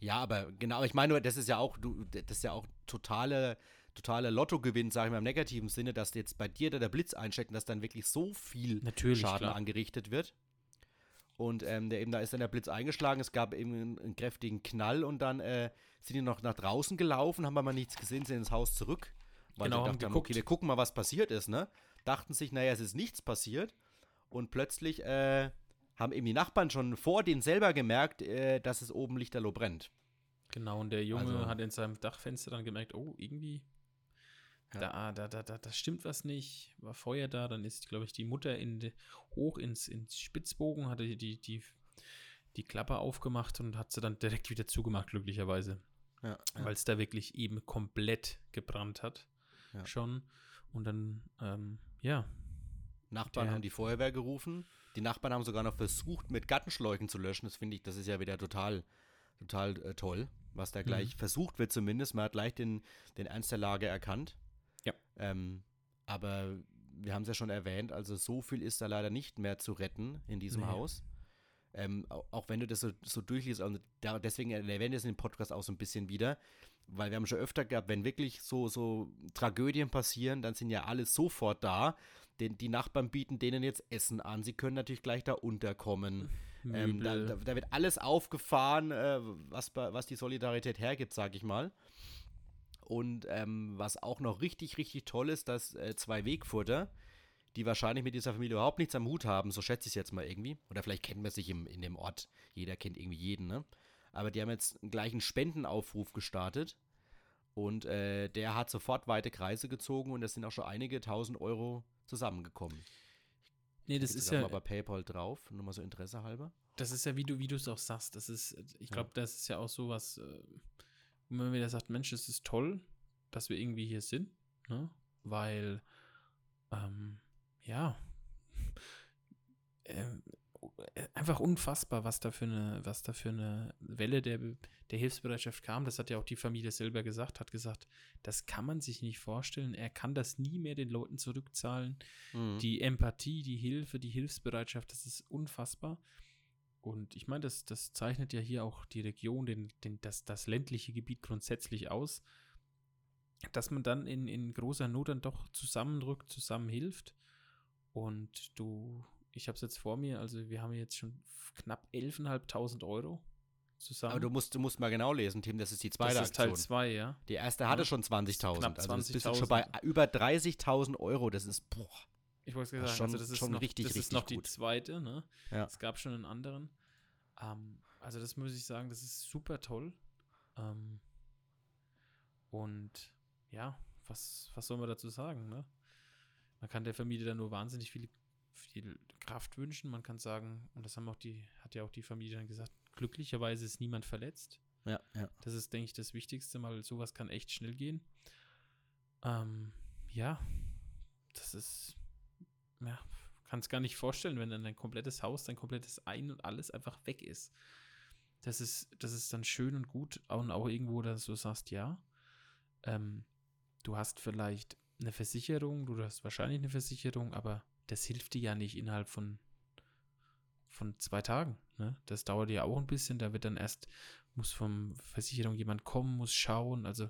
Ja, aber genau, ich meine das ist ja auch, du, das ist ja auch totale totaler Lottogewinn, sage ich mal im negativen Sinne, dass jetzt bei dir da der Blitz einsteckt und dass dann wirklich so viel Natürlich, Schaden klar. angerichtet wird. Und ähm, der eben, da ist dann der Blitz eingeschlagen, es gab eben einen, einen kräftigen Knall und dann äh, sind die noch nach draußen gelaufen, haben aber nichts gesehen, sind ins Haus zurück. Weil genau, dachten, okay, wir gucken mal, was passiert ist, ne? Dachten sich, naja, es ist nichts passiert. Und plötzlich äh, haben eben die Nachbarn schon vor denen selber gemerkt, äh, dass es oben lichterloh brennt. Genau, und der Junge also, hat in seinem Dachfenster dann gemerkt, oh, irgendwie. Da, da, da, da, da stimmt was nicht, war Feuer da, dann ist, glaube ich, die Mutter in de, hoch ins, ins Spitzbogen, hatte die, die, die Klappe aufgemacht und hat sie dann direkt wieder zugemacht, glücklicherweise. Ja. Weil es da wirklich eben komplett gebrannt hat. Ja. Schon. Und dann, ähm, ja. Nachbarn haben die Feuerwehr gerufen. Die Nachbarn haben sogar noch versucht, mit Gattenschläuchen zu löschen. Das finde ich, das ist ja wieder total, total äh, toll, was da gleich mhm. versucht wird zumindest. Man hat gleich den, den Ernst der Lage erkannt. Ja. Ähm, aber wir haben es ja schon erwähnt, also so viel ist da leider nicht mehr zu retten in diesem nee. Haus. Ähm, auch wenn du das so, so durchliest, und da, deswegen erwähnen wir es in dem Podcast auch so ein bisschen wieder, weil wir haben schon öfter gehabt, wenn wirklich so, so Tragödien passieren, dann sind ja alle sofort da. Den, die Nachbarn bieten denen jetzt Essen an, sie können natürlich gleich da unterkommen. (laughs) Ähm, da, da, da, wird alles aufgefahren, äh, was, was die Solidarität hergibt, sag ich mal. Und ähm, was auch noch richtig, richtig toll ist, dass äh, zwei Wegfurter, die wahrscheinlich mit dieser Familie überhaupt nichts am Hut haben, so schätze ich es jetzt mal irgendwie, oder vielleicht kennt man sich im, in dem Ort, jeder kennt irgendwie jeden, ne? Aber die haben jetzt einen gleichen Spendenaufruf gestartet und äh, der hat sofort weite Kreise gezogen und es sind auch schon einige tausend Euro zusammengekommen. Nee, das ist ja. mal bei PayPal drauf, nur mal so Interesse halber. Das ist ja, wie du, wie du es auch sagst. Das ist, ich glaube, ja. das ist ja auch so was. Äh, und wenn man wieder sagt, Mensch, es ist toll, dass wir irgendwie hier sind, ne? weil, ähm, ja, (laughs) äh, einfach unfassbar, was da für eine, was da für eine Welle der, der Hilfsbereitschaft kam. Das hat ja auch die Familie selber gesagt, hat gesagt, das kann man sich nicht vorstellen. Er kann das nie mehr den Leuten zurückzahlen. Mhm. Die Empathie, die Hilfe, die Hilfsbereitschaft, das ist unfassbar. Und ich meine, das, das zeichnet ja hier auch die Region, den, den, das, das ländliche Gebiet grundsätzlich aus, dass man dann in, in großer Not dann doch zusammendrückt, zusammenhilft. Und du, ich habe es jetzt vor mir, also wir haben jetzt schon knapp 11.500 Euro zusammen. Aber du musst, du musst mal genau lesen, Tim, das ist die zweite Das ist Teil 2, ja. Die erste hatte ja. schon 20.000. Knapp 20.000. Also bist du schon bei über 30.000 Euro. Das ist, boah. Ich wollte sagen, schon, also das ist schon noch, richtig, das ist noch gut. die zweite, ne? Ja. Es gab schon einen anderen. Ähm, also das muss ich sagen, das ist super toll. Ähm, und ja, was, was soll man dazu sagen, ne? Man kann der Familie dann nur wahnsinnig viel viel Kraft wünschen. Man kann sagen, und das haben auch die, hat ja auch die Familie dann gesagt, glücklicherweise ist niemand verletzt. Ja, ja. Das ist, denke ich, das Wichtigste, weil sowas kann echt schnell gehen. Ähm, ja, das ist, ja, kann gar nicht vorstellen, wenn dann dein komplettes Haus, dein komplettes Ein und alles einfach weg ist. Das ist, das ist dann schön und gut und auch irgendwo, dass du sagst, ja, ähm, du hast vielleicht eine Versicherung, du hast wahrscheinlich eine Versicherung, aber das hilft dir ja nicht innerhalb von, von zwei Tagen. Ne? Das dauert ja auch ein bisschen, da wird dann erst, muss vom Versicherung jemand kommen, muss schauen, also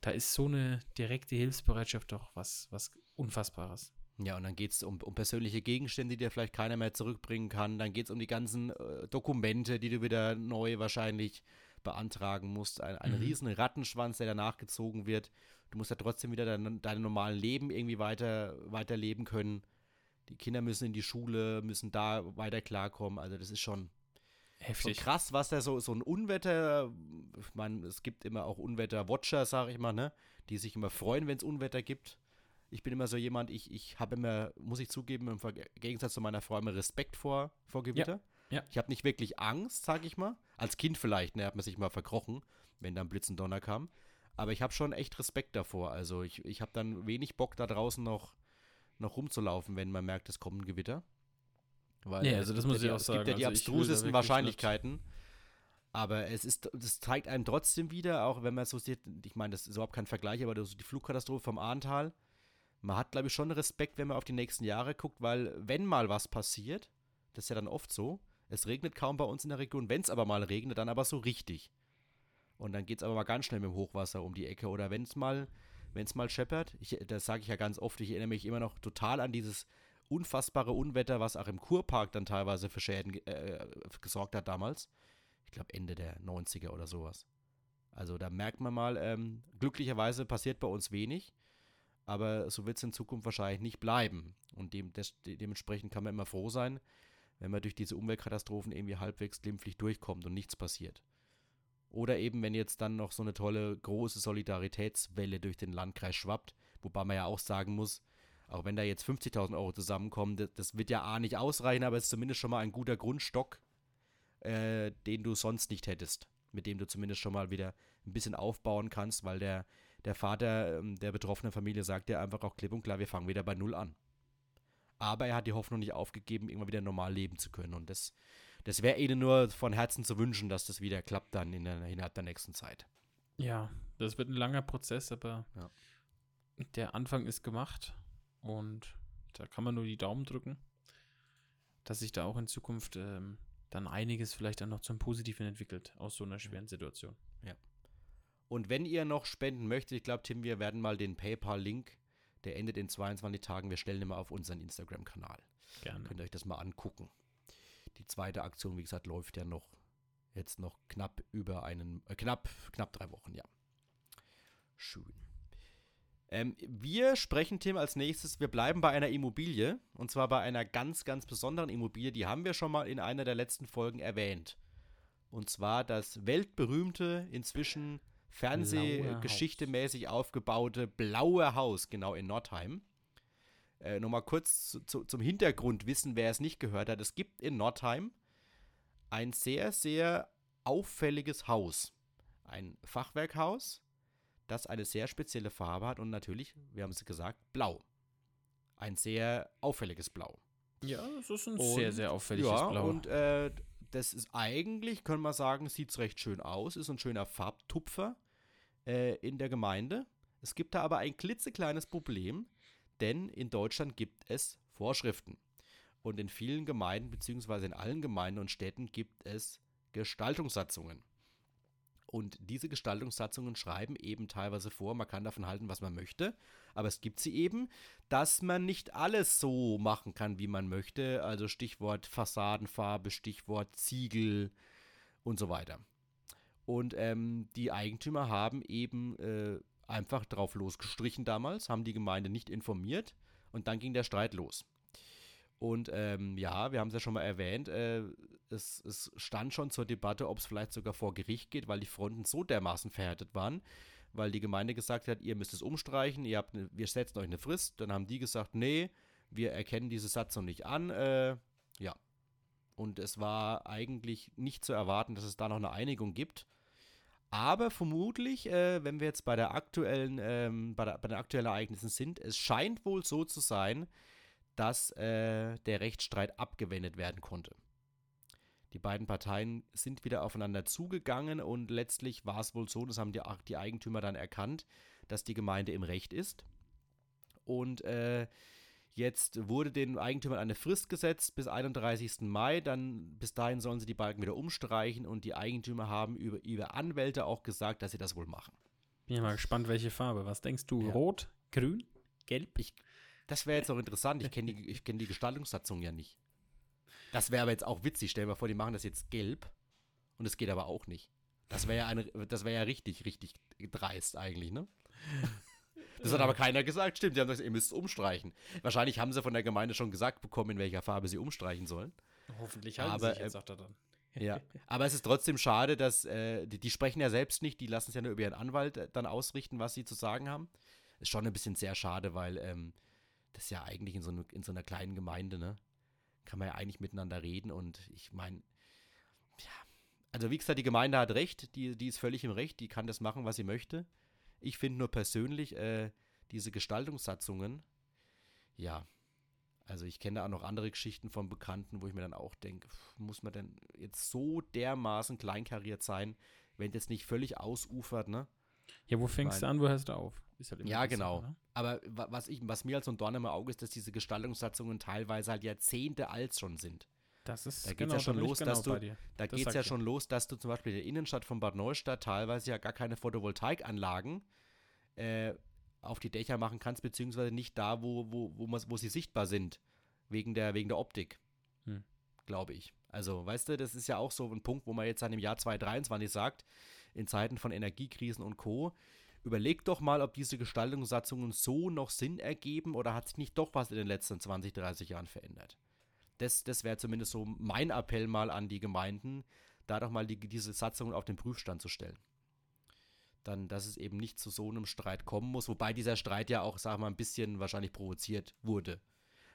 da ist so eine direkte Hilfsbereitschaft doch was, was Unfassbares. Ja, und dann geht es um, um persönliche Gegenstände, die dir vielleicht keiner mehr zurückbringen kann. Dann geht es um die ganzen äh, Dokumente, die du wieder neu wahrscheinlich beantragen musst. Ein, ein mhm. riesen Rattenschwanz, der danach gezogen wird. Du musst ja trotzdem wieder dein, dein normalen Leben irgendwie weiter, weiterleben können. Die Kinder müssen in die Schule, müssen da weiter klarkommen. Also das ist schon heftig. So krass, was da so, so ein Unwetter, ich meine, es gibt immer auch Unwetter-Watcher, sag ich mal, ne? Die sich immer freuen, wenn es Unwetter gibt. Ich bin immer so jemand, ich, ich habe immer, muss ich zugeben, im Gegensatz zu meiner Frau immer Respekt vor, vor Gewitter. Ja, ja. Ich habe nicht wirklich Angst, sag ich mal. Als Kind vielleicht, ne, hat man sich mal verkrochen, wenn dann Blitz und Donner kam. Aber ich habe schon echt Respekt davor. Also ich, ich habe dann wenig Bock, da draußen noch, noch rumzulaufen, wenn man merkt, es kommt ein Gewitter. Weil ja, also das muss ich auch sagen. Es gibt ja die also abstrusesten Wahrscheinlichkeiten. Aber es ist, das zeigt einem trotzdem wieder, auch wenn man so sieht, ich meine, das ist überhaupt kein Vergleich, aber die Flugkatastrophe vom Ahrtal, man hat, glaube ich, schon Respekt, wenn man auf die nächsten Jahre guckt, weil wenn mal was passiert, das ist ja dann oft so, es regnet kaum bei uns in der Region, wenn es aber mal regnet, dann aber so richtig. Und dann geht es aber mal ganz schnell mit dem Hochwasser um die Ecke. Oder wenn es mal, wenn mal scheppert, ich, das sage ich ja ganz oft, ich erinnere mich immer noch total an dieses unfassbare Unwetter, was auch im Kurpark dann teilweise für Schäden äh, gesorgt hat damals. Ich glaube Ende der 90er oder sowas. Also da merkt man mal, ähm, glücklicherweise passiert bei uns wenig, aber so wird es in Zukunft wahrscheinlich nicht bleiben. Und dem, des, dementsprechend kann man immer froh sein, wenn man durch diese Umweltkatastrophen irgendwie halbwegs glimpflich durchkommt und nichts passiert. Oder eben, wenn jetzt dann noch so eine tolle große Solidaritätswelle durch den Landkreis schwappt, wobei man ja auch sagen muss, auch wenn da jetzt 50.000 Euro zusammenkommen, das, das, wird ja A nicht ausreichen, aber es ist zumindest schon mal ein guter Grundstock, äh, den du sonst nicht hättest. Mit dem du zumindest schon mal wieder ein bisschen aufbauen kannst, weil der, der Vater ähm, der betroffenen Familie sagt ja einfach auch klipp und klar, wir fangen wieder bei Null an. Aber er hat die Hoffnung nicht aufgegeben, irgendwann wieder normal leben zu können. Und das, das wäre ihnen nur von Herzen zu wünschen, dass das wieder klappt dann in der, innerhalb der nächsten Zeit. Ja, das wird ein langer Prozess, aber ja. der Anfang ist gemacht. Und da kann man nur die Daumen drücken, dass sich da auch in Zukunft ähm, dann einiges vielleicht dann noch zum Positiven entwickelt aus so einer schweren Situation. Ja. Und wenn ihr noch spenden möchtet, ich glaube, Tim, wir werden mal den PayPal-Link, der endet in 22 Tagen, wir stellen ihn mal auf unseren Instagram-Kanal. Gerne. Könnt ihr euch das mal angucken. Die zweite Aktion, wie gesagt, läuft ja noch jetzt noch knapp über einen, äh, knapp, knapp drei Wochen, ja. Schön. Ähm, wir sprechen, Tim, als nächstes, wir bleiben bei einer Immobilie. Und zwar bei einer ganz, ganz besonderen Immobilie. Die haben wir schon mal in einer der letzten Folgen erwähnt. Und zwar das weltberühmte, inzwischen Fernsehgeschichtemäßig aufgebaute Blaue Haus, genau in Nordheim. Äh, Nochmal kurz zu, zu, zum Hintergrundwissen, wer es nicht gehört hat. Es gibt in Nordheim ein sehr, sehr auffälliges Haus. Ein Fachwerkhaus das eine sehr spezielle Farbe hat und natürlich, wir haben es gesagt, blau. Ein sehr auffälliges Blau. Ja, das ist ein und, sehr, sehr auffälliges ja, Blau. Und äh, das ist eigentlich, können wir sagen, sieht es recht schön aus, ist ein schöner Farbtupfer äh, in der Gemeinde. Es gibt da aber ein klitzekleines Problem, denn in Deutschland gibt es Vorschriften. Und in vielen Gemeinden, beziehungsweise in allen Gemeinden und Städten gibt es Gestaltungssatzungen. Und diese Gestaltungssatzungen schreiben eben teilweise vor, man kann davon halten, was man möchte, aber es gibt sie eben, dass man nicht alles so machen kann, wie man möchte. Also Stichwort Fassadenfarbe, Stichwort Ziegel und so weiter. Und ähm, die Eigentümer haben eben äh, einfach drauf losgestrichen damals, haben die Gemeinde nicht informiert und dann ging der Streit los. Und ähm, ja, wir haben es ja schon mal erwähnt, äh, es, es, stand schon zur Debatte, ob es vielleicht sogar vor Gericht geht, weil die Fronten so dermaßen verhärtet waren, weil die Gemeinde gesagt hat, ihr müsst es umstreichen, ihr habt eine, wir setzen euch eine Frist. Dann haben die gesagt, nee, wir erkennen diese Satzung nicht an. Äh, ja. Und es war eigentlich nicht zu erwarten, dass es da noch eine Einigung gibt. Aber vermutlich, äh, wenn wir jetzt bei der aktuellen, ähm, bei, der, bei den aktuellen Ereignissen sind, es scheint wohl so zu sein, dass äh, der Rechtsstreit abgewendet werden konnte. Die beiden Parteien sind wieder aufeinander zugegangen und letztlich war es wohl so, das haben die, die Eigentümer dann erkannt, dass die Gemeinde im Recht ist. Und äh, Jetzt wurde den Eigentümern eine Frist gesetzt bis 31. Mai. Dann bis dahin sollen sie die Balken wieder umstreichen und die Eigentümer haben über ihre Anwälte auch gesagt, dass sie das wohl machen. Bin ja mal gespannt, welche Farbe. Was denkst du? Ja. Rot, grün, gelb? Ich, das wäre jetzt auch interessant. Ich kenne die, kenn die Gestaltungssatzung ja nicht. Das wäre aber jetzt auch witzig. Stell dir mal vor, die machen das jetzt gelb und es geht aber auch nicht. Das wäre ja, eine, wär ja richtig, richtig dreist eigentlich, ne? Das hat aber keiner gesagt. Stimmt, sie haben gesagt, ihr müsst umstreichen. Wahrscheinlich haben sie von der Gemeinde schon gesagt bekommen, in welcher Farbe sie umstreichen sollen. Hoffentlich halten aber, sie sich jetzt, sagt er dann. Ja, aber es ist trotzdem schade, dass äh, die, die, sprechen ja selbst nicht, die lassen es ja nur über ihren Anwalt äh, dann ausrichten, was sie zu sagen haben. Ist schon ein bisschen sehr schade, weil ähm, das ja eigentlich in so, ne, in so einer kleinen Gemeinde, ne, kann man ja eigentlich miteinander reden und ich meine, ja, also wie gesagt, die Gemeinde hat recht, die, die ist völlig im Recht, die kann das machen, was sie möchte. Ich finde nur persönlich äh, diese Gestaltungssatzungen, ja, also ich kenne da auch noch andere Geschichten von Bekannten, wo ich mir dann auch denke, muss man denn jetzt so dermaßen kleinkariert sein, wenn das nicht völlig ausufert, ne? Ja, wo fängst mein, du an, wo hörst du auf? Halt ja, genau. So, Aber was, ich, was mir als so ein Dorn im Auge ist, dass diese Gestaltungssatzungen teilweise halt Jahrzehnte alt schon sind. Das ist da geht genau, ja schon los, genau dass du, da geht es ja schon los, dass du zum Beispiel in der Innenstadt von Bad Neustadt teilweise ja gar keine Photovoltaikanlagen äh, auf die Dächer machen kannst, beziehungsweise nicht da, wo, wo, wo, wo sie sichtbar sind, wegen der, wegen der Optik, hm. glaube ich. Also, weißt du, das ist ja auch so ein Punkt, wo man jetzt dann im Jahr 2023 sagt, in Zeiten von Energiekrisen und Co., überleg doch mal, ob diese Gestaltungssatzungen so noch Sinn ergeben oder hat sich nicht doch was in den letzten 20, 30 Jahren verändert das, das wäre zumindest so mein Appell mal an die Gemeinden, da doch mal die, diese Satzungen auf den Prüfstand zu stellen. Dann, dass es eben nicht zu so einem Streit kommen muss, wobei dieser Streit ja auch, sag mal, ein bisschen wahrscheinlich provoziert wurde.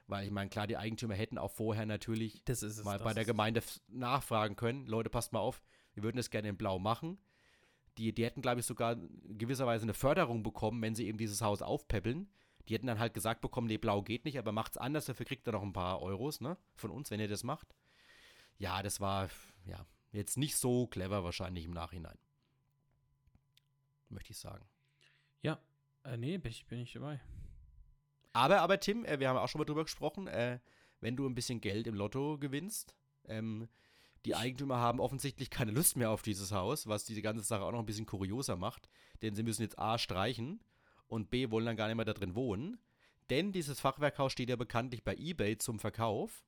Weil ich meine, klar, die Eigentümer hätten auch vorher natürlich es, mal bei der Gemeinde nachfragen können, Leute, passt mal auf, wir würden es gerne in Blau machen. Die, die hätten, glaube ich, sogar gewisserweise eine Förderung bekommen, wenn sie eben dieses Haus aufpäppeln. Die hätten dann halt gesagt bekommen, nee, blau geht nicht, aber macht's anders, dafür kriegt er noch ein paar Euros, ne? Von uns, wenn ihr das macht. Ja, das war, ja, jetzt nicht so clever wahrscheinlich im Nachhinein. Möchte ich sagen. Ja, äh, nee, bin ich, bin ich dabei. Aber, aber Tim, äh, wir haben auch schon mal drüber gesprochen, äh, wenn du ein bisschen Geld im Lotto gewinnst, ähm, die Eigentümer haben offensichtlich keine Lust mehr auf dieses Haus, was diese ganze Sache auch noch ein bisschen kurioser macht, denn sie müssen jetzt A streichen und B wollen dann gar nicht mehr da drin wohnen. Denn dieses Fachwerkhaus steht ja bekanntlich bei eBay zum Verkauf.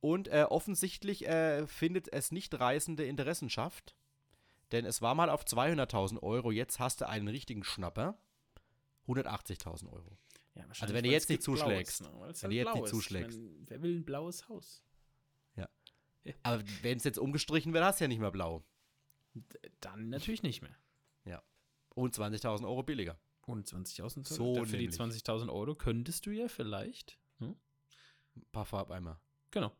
Und äh, offensichtlich äh, findet es nicht reißende Interessenschaft. Denn es war mal auf 200.000 Euro, jetzt hast du einen richtigen Schnapper. 180.000 Euro. Ja, also wenn du jetzt nicht zuschlägst. Ne? Wenn halt du jetzt nicht zuschlägst. Meine, wer will ein blaues Haus? (laughs) Aber wenn es jetzt umgestrichen wird, hast du ja nicht mehr blau. Dann natürlich nicht mehr. Ja. Und 20.000 Euro billiger. Und 20.000 so Für nämlich. die 20.000 Euro könntest du ja vielleicht hm? ein paar Farbeimer. Genau.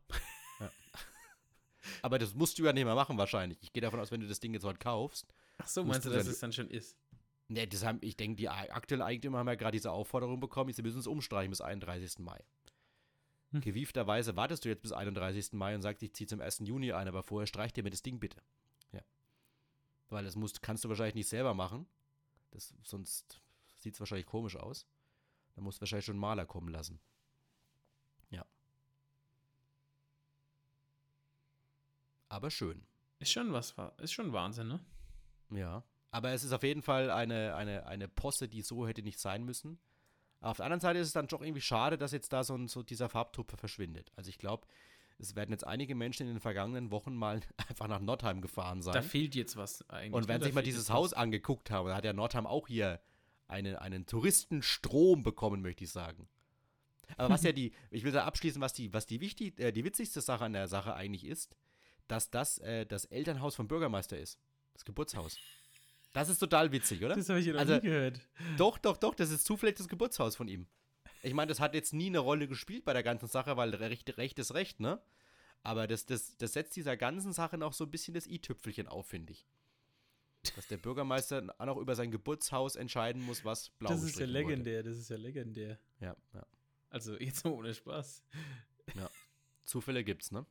Ja. (laughs) Aber das musst du ja nicht mehr machen wahrscheinlich. Ich gehe davon aus, wenn du das Ding jetzt heute kaufst. Ach so, meinst du, dass es dann schon ist? Ne, das haben, ich denke, die aktuellen Eigentümer haben ja gerade diese Aufforderung bekommen, sie müssen es umstreichen bis 31. Mai. Hm. Gewiefterweise wartest du jetzt bis 31. Mai und sagst, ich ziehe zum 1. Juni ein, aber vorher streich dir mir das Ding bitte. Ja. Weil das musst, kannst du wahrscheinlich nicht selber machen. Das, sonst sieht es wahrscheinlich komisch aus. Da muss wahrscheinlich schon einen Maler kommen lassen. Ja. Aber schön. Ist schon was, ist schon Wahnsinn, ne? Ja. Aber es ist auf jeden Fall eine, eine, eine Posse, die so hätte nicht sein müssen. Auf der anderen Seite ist es dann doch irgendwie schade, dass jetzt da so, ein, so dieser Farbtupfer verschwindet. Also ich glaube, es werden jetzt einige Menschen in den vergangenen Wochen mal (laughs) einfach nach Nordheim gefahren sein. Da fehlt jetzt was eigentlich. Und werden ne? sich mal dieses Haus angeguckt haben, da hat ja Nordheim auch hier einen, einen Touristenstrom bekommen, möchte ich sagen. Aber was ja (laughs) die, ich will da abschließen, was die, was die wichtig, äh, die witzigste Sache an der Sache eigentlich ist, dass das äh, das Elternhaus vom Bürgermeister ist. Das Geburtshaus. Das ist total witzig, oder? Das habe ich ja noch also, nie gehört. Doch, doch, doch, das ist zufällig das Geburtshaus von ihm. Ich meine, das hat jetzt nie eine Rolle gespielt bei der ganzen Sache, weil Recht, Recht ist Recht, ne? Aber das, das, das setzt dieser ganzen Sache noch so ein bisschen das i-Tüpfelchen auf, finde ich. Dass der Bürgermeister auch noch über sein Geburtshaus entscheiden muss, was blau Das ist ja legendär, wurde. das ist ja legendär. Ja, ja. Also jetzt ohne Spaß. Ja. Zufälle gibt's, ne?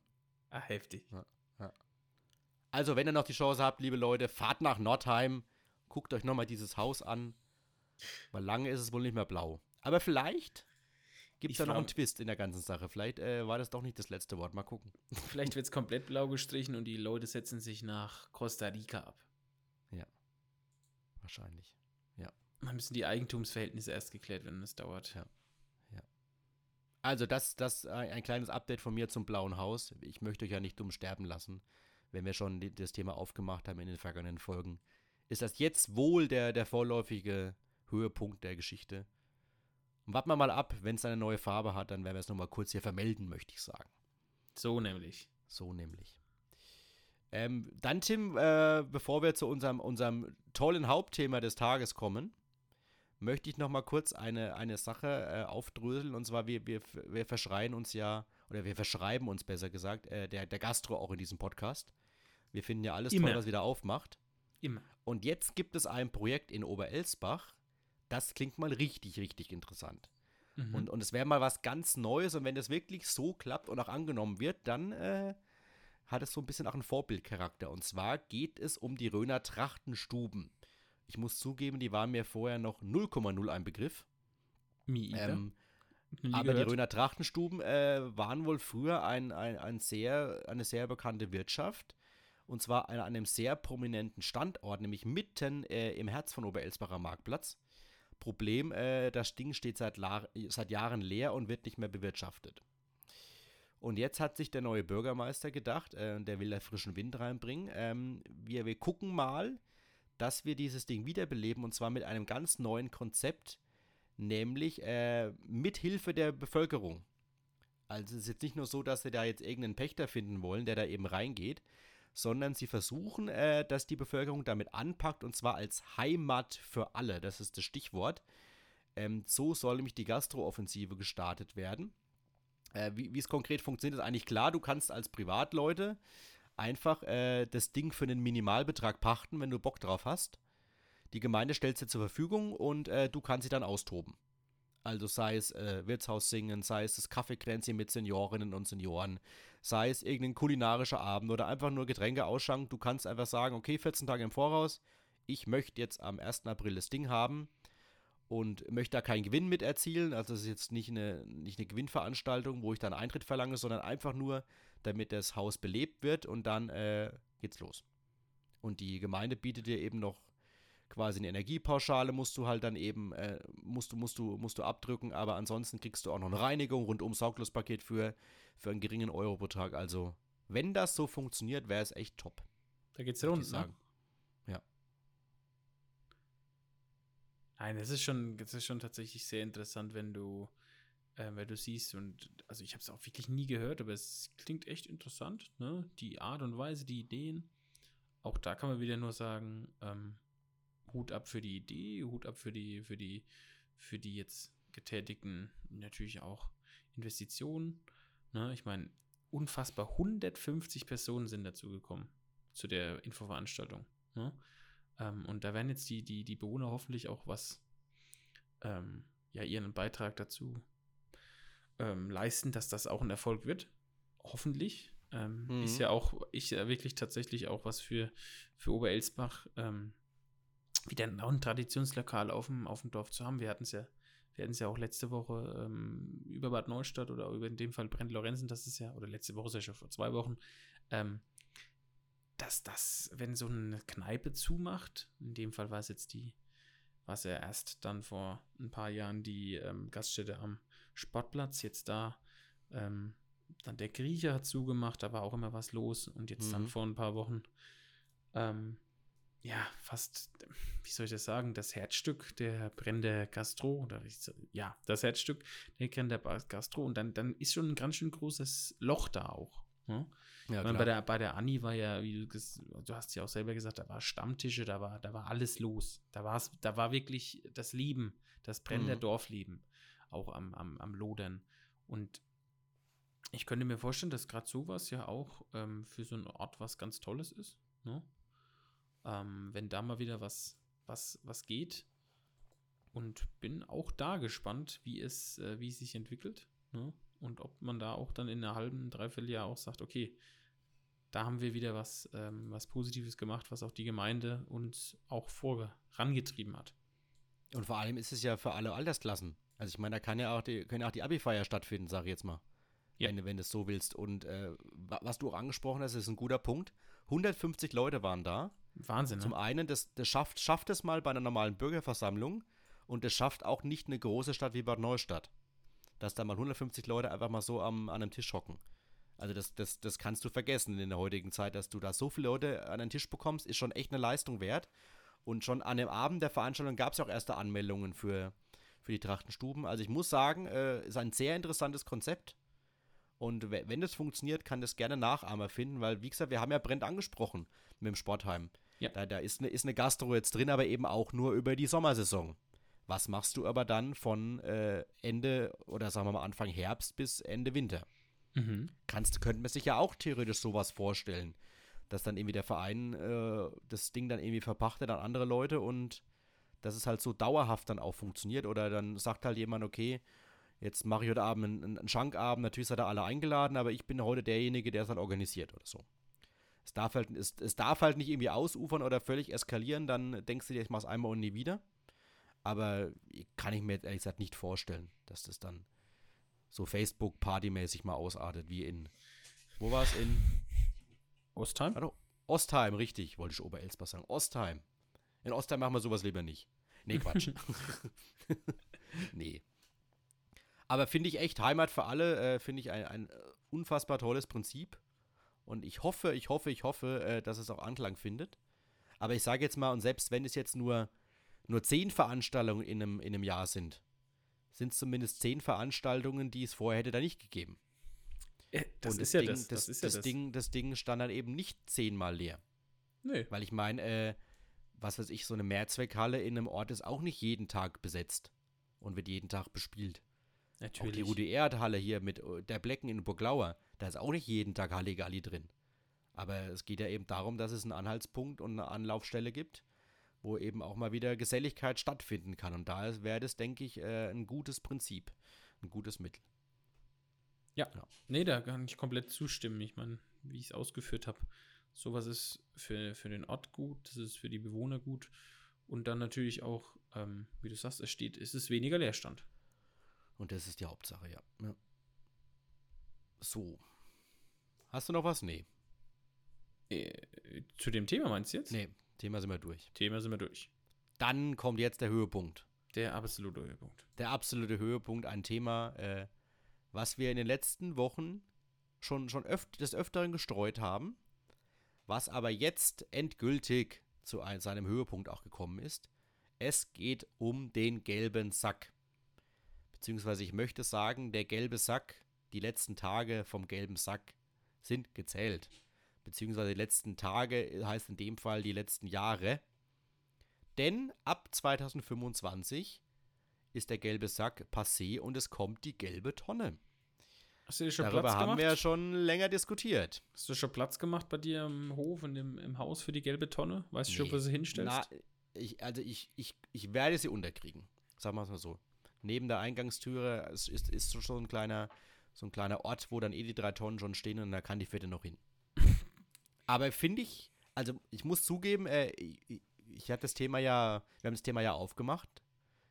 Ah, heftig. Ja, ja. Also, wenn ihr noch die Chance habt, liebe Leute, fahrt nach Nordheim, guckt euch nochmal dieses Haus an. Weil lange ist es wohl nicht mehr blau. Aber vielleicht gibt es da noch einen Twist in der ganzen Sache. Vielleicht äh, war das doch nicht das letzte Wort. Mal gucken. (laughs) Vielleicht wird es komplett blau gestrichen und die Leute setzen sich nach Costa Rica ab. Ja. Wahrscheinlich. Ja. Dann müssen die Eigentumsverhältnisse erst geklärt werden. Das dauert. Ja. ja. Also, das, das ein kleines Update von mir zum Blauen Haus. Ich möchte euch ja nicht dumm sterben lassen, wenn wir schon das Thema aufgemacht haben in den vergangenen Folgen. Ist das jetzt wohl der, der vorläufige Höhepunkt der Geschichte? Und warten wir mal ab, wenn es eine neue Farbe hat, dann werden wir es nochmal kurz hier vermelden, möchte ich sagen. So nämlich. So nämlich. Ähm, dann, Tim, äh, bevor wir zu unserem, unserem tollen Hauptthema des Tages kommen, möchte ich nochmal kurz eine, eine Sache äh, aufdröseln. Und zwar, wir, wir, wir verschreien uns ja, oder wir verschreiben uns besser gesagt, äh, der, der Gastro auch in diesem Podcast. Wir finden ja alles Immer. toll, was wieder aufmacht. Immer. Und jetzt gibt es ein Projekt in Oberelsbach, das klingt mal richtig, richtig interessant. Mhm. Und, und es wäre mal was ganz Neues und wenn das wirklich so klappt und auch angenommen wird, dann äh, hat es so ein bisschen auch einen Vorbildcharakter. Und zwar geht es um die Röner Trachtenstuben. Ich muss zugeben, die waren mir vorher noch 0,0 ein Begriff. Ähm, aber die Röner Trachtenstuben äh, waren wohl früher ein, ein, ein sehr, eine sehr bekannte Wirtschaft. Und zwar an einem sehr prominenten Standort, nämlich mitten äh, im Herz von Oberelsbacher Marktplatz. Problem, äh, das Ding steht seit, seit Jahren leer und wird nicht mehr bewirtschaftet. Und jetzt hat sich der neue Bürgermeister gedacht, äh, der will da frischen Wind reinbringen. Ähm, wir, wir gucken mal, dass wir dieses Ding wiederbeleben und zwar mit einem ganz neuen Konzept, nämlich äh, mit Hilfe der Bevölkerung. Also es ist jetzt nicht nur so, dass sie da jetzt irgendeinen Pächter finden wollen, der da eben reingeht, sondern sie versuchen, äh, dass die Bevölkerung damit anpackt und zwar als Heimat für alle. Das ist das Stichwort. Ähm, so soll nämlich die Gastrooffensive gestartet werden. Äh, wie es konkret funktioniert, ist eigentlich klar. Du kannst als Privatleute einfach äh, das Ding für einen Minimalbetrag pachten, wenn du Bock drauf hast. Die Gemeinde stellt dir zur Verfügung und äh, du kannst sie dann austoben. Also sei es äh, Wirtshaus singen, sei es das Kaffeekränzchen mit Seniorinnen und Senioren, sei es irgendein kulinarischer Abend oder einfach nur Getränke ausschanken. Du kannst einfach sagen, okay, 14 Tage im Voraus, ich möchte jetzt am 1. April das Ding haben und möchte da keinen Gewinn mit erzielen. Also es ist jetzt nicht eine, nicht eine Gewinnveranstaltung, wo ich dann Eintritt verlange, sondern einfach nur, damit das Haus belebt wird und dann äh, geht's los. Und die Gemeinde bietet dir eben noch quasi eine Energiepauschale musst du halt dann eben, äh, musst du, musst du, musst du abdrücken, aber ansonsten kriegst du auch noch eine Reinigung, rundum Sorglospaket für, für einen geringen Eurobetrag. Also, wenn das so funktioniert, wäre es echt top. Da geht's rund, ne? sagen. Ja. Nein, das ist schon, das ist schon tatsächlich sehr interessant, wenn du, äh, wenn du siehst und also ich habe es auch wirklich nie gehört, aber es klingt echt interessant, ne? Die Art und Weise, die Ideen. Auch da kann man wieder nur sagen, ähm, Hut ab für die Idee, Hut ab für die, für die, für die jetzt getätigten natürlich auch Investitionen. Ne? Ich meine, unfassbar 150 Personen sind dazu gekommen zu der Infoveranstaltung. Ne? Ähm, und da werden jetzt die, die, die Bewohner hoffentlich auch was, ähm, ja, ihren Beitrag dazu ähm, leisten, dass das auch ein Erfolg wird. Hoffentlich. Ähm, Mhm. Ist ja auch, ich ja wirklich tatsächlich auch was für, für Oberelsbach, ähm, wieder ein, Traditionslokal auf dem, auf dem Dorf zu haben. Wir hatten es ja, wir hatten es ja auch letzte Woche ähm, über Bad Neustadt oder über in dem Fall Brent Lorenzen, das ist ja, oder letzte Woche ist ja schon vor zwei Wochen, ähm, dass das, wenn so eine Kneipe zumacht, in dem Fall war es jetzt die, war es ja erst dann vor ein paar Jahren die ähm, Gaststätte am Sportplatz, jetzt da, ähm, dann der Griecher hat zugemacht, da war auch immer was los und jetzt dann Mhm. vor ein paar Wochen, ähm, ja, fast, wie soll ich das sagen, das Herzstück der Brände Gastro, oder ja, das Herzstück der Brände Gastro und dann, dann ist schon ein ganz schön großes Loch da auch. Ne? Ja, Ich meine, bei der, bei der Anni war ja, wie du, du hast ja auch selber gesagt, da war Stammtische, da war, da war alles los. Da, war's, da war wirklich das Leben, das brennende Mhm. Dorfleben. auch am, am, am Lodern. Und ich könnte mir vorstellen, dass gerade sowas ja auch ähm, für so einen Ort was ganz Tolles ist. Ne? Ähm, wenn da mal wieder was, was, was geht. Und bin auch da gespannt, wie es, äh, wie es sich entwickelt. Ne? Und ob man da auch dann in einer halben, dreiviertel Jahr auch sagt, okay, da haben wir wieder was, ähm, was Positives gemacht, was auch die Gemeinde uns auch vorangetrieben hat. Und vor allem ist es ja für alle Altersklassen. Also ich meine, da kann ja auch die, können auch die Abi-Feier stattfinden, sag ich jetzt mal. Ja. Wenn, wenn du es so willst. Und äh, was du auch angesprochen hast, ist ein guter Punkt. 150 Leute waren da. Wahnsinn. Ne? Zum einen, das, das schafft, schafft es mal bei einer normalen Bürgerversammlung und es schafft auch nicht eine große Stadt wie Bad Neustadt. Dass da mal 150 Leute einfach mal so am, an einem Tisch hocken. Also das, das, das kannst du vergessen in der heutigen Zeit, dass du da so viele Leute an den Tisch bekommst, ist schon echt eine Leistung wert. Und schon an dem Abend der Veranstaltung gab es auch erste Anmeldungen für, für die Trachtenstuben. Also ich muss sagen, äh, ist ein sehr interessantes Konzept. Und wenn das funktioniert, kann das gerne Nachahmer finden, weil, wie gesagt, wir haben ja Brent angesprochen mit dem Sportheim. Ja. Da, da ist, eine, ist eine Gastro jetzt drin, aber eben auch nur über die Sommersaison. Was machst du aber dann von äh, Ende oder sagen wir mal Anfang Herbst bis Ende Winter? Mhm. Kannst, könnte man sich ja auch theoretisch sowas vorstellen, dass dann irgendwie der Verein äh, das Ding dann irgendwie verpachtet an andere Leute und dass es halt so dauerhaft dann auch funktioniert oder dann sagt halt jemand, okay, jetzt mache ich heute Abend einen, einen Schankabend, natürlich seid ihr alle eingeladen, aber ich bin heute derjenige, der es halt organisiert oder so. Es darf halt, es, es darf halt nicht irgendwie ausufern oder völlig eskalieren, dann denkst du dir, ich mach's einmal und nie wieder. Aber kann ich mir jetzt ehrlich gesagt nicht vorstellen, dass das dann so Facebook-Party-mäßig mal ausartet, wie in, wo war es? In Ostheim? Also, Ostheim, richtig, wollte ich Oberelsbach sagen. Ostheim. In Ostheim machen wir sowas lieber nicht. Nee, Quatsch. (laughs) (laughs) nee. Aber finde ich echt, Heimat für alle, äh, finde ich ein, ein unfassbar tolles Prinzip. Und ich hoffe, ich hoffe, ich hoffe, äh, dass es auch Anklang findet. Aber ich sage jetzt mal, und selbst wenn es jetzt nur, nur zehn Veranstaltungen in einem, in einem Jahr sind, sind es zumindest zehn Veranstaltungen, die es vorher hätte da nicht gegeben. Ja, das, ist ja Ding, das, das, ist ja das, Ding, das Ding stand dann eben nicht zehnmal leer. Nee. Weil ich meine, äh, was weiß ich, so eine Mehrzweckhalle in einem Ort ist auch nicht jeden Tag besetzt und wird jeden Tag bespielt. Natürlich. Auch die Rudi Erd-Halle hier mit äh, der Blecken in Burglauer, da ist auch nicht jeden Tag Halligalli drin. Aber es geht ja eben darum, dass es einen Anhaltspunkt und eine Anlaufstelle gibt, wo eben auch mal wieder Geselligkeit stattfinden kann. Und da wäre das, denke ich, äh, ein gutes Prinzip, ein gutes Mittel. Ja. ja. Nee, da kann ich komplett zustimmen. Ich meine, wie ich es ausgeführt habe, sowas ist für, für den Ort gut, das ist für die Bewohner gut. Und dann natürlich auch, ähm, wie du sagst, es steht, es ist weniger Leerstand. Und das ist die Hauptsache, ja. ja. So. Hast du noch was? Nee. Äh, zu dem Thema meinst du jetzt? Nee, Thema sind wir durch. Thema sind wir durch. Dann kommt jetzt der Höhepunkt. Der absolute Höhepunkt. Der absolute Höhepunkt, ein Thema, äh, was wir in den letzten Wochen schon, schon öft, des Öfteren gestreut haben, was aber jetzt endgültig zu ein, seinem Höhepunkt auch gekommen ist. Es geht um den gelben Sack. Beziehungsweise ich möchte sagen, der gelbe Sack, die letzten Tage vom gelben Sack sind gezählt beziehungsweise die letzten Tage heißt in dem Fall die letzten Jahre. Denn ab 2025 ist der gelbe Sack passé und es kommt die gelbe Tonne. Hast du dir schon Darüber Platz haben gemacht? wir ja schon länger diskutiert. Hast du schon Platz gemacht bei dir im Hof und im, im Haus für die gelbe Tonne? Weißt du schon, wo sie hinstellst? Na, ich, also ich, ich, ich werde sie unterkriegen. Sagen wir es mal so. Neben der Eingangstüre ist, ist, so ein kleiner, so ein kleiner Ort, wo dann eh die drei Tonnen schon stehen und da kann die vierte noch hin. (laughs) Aber finde ich, also ich muss zugeben, äh, ich, ich hatte das Thema ja, wir haben das Thema ja aufgemacht.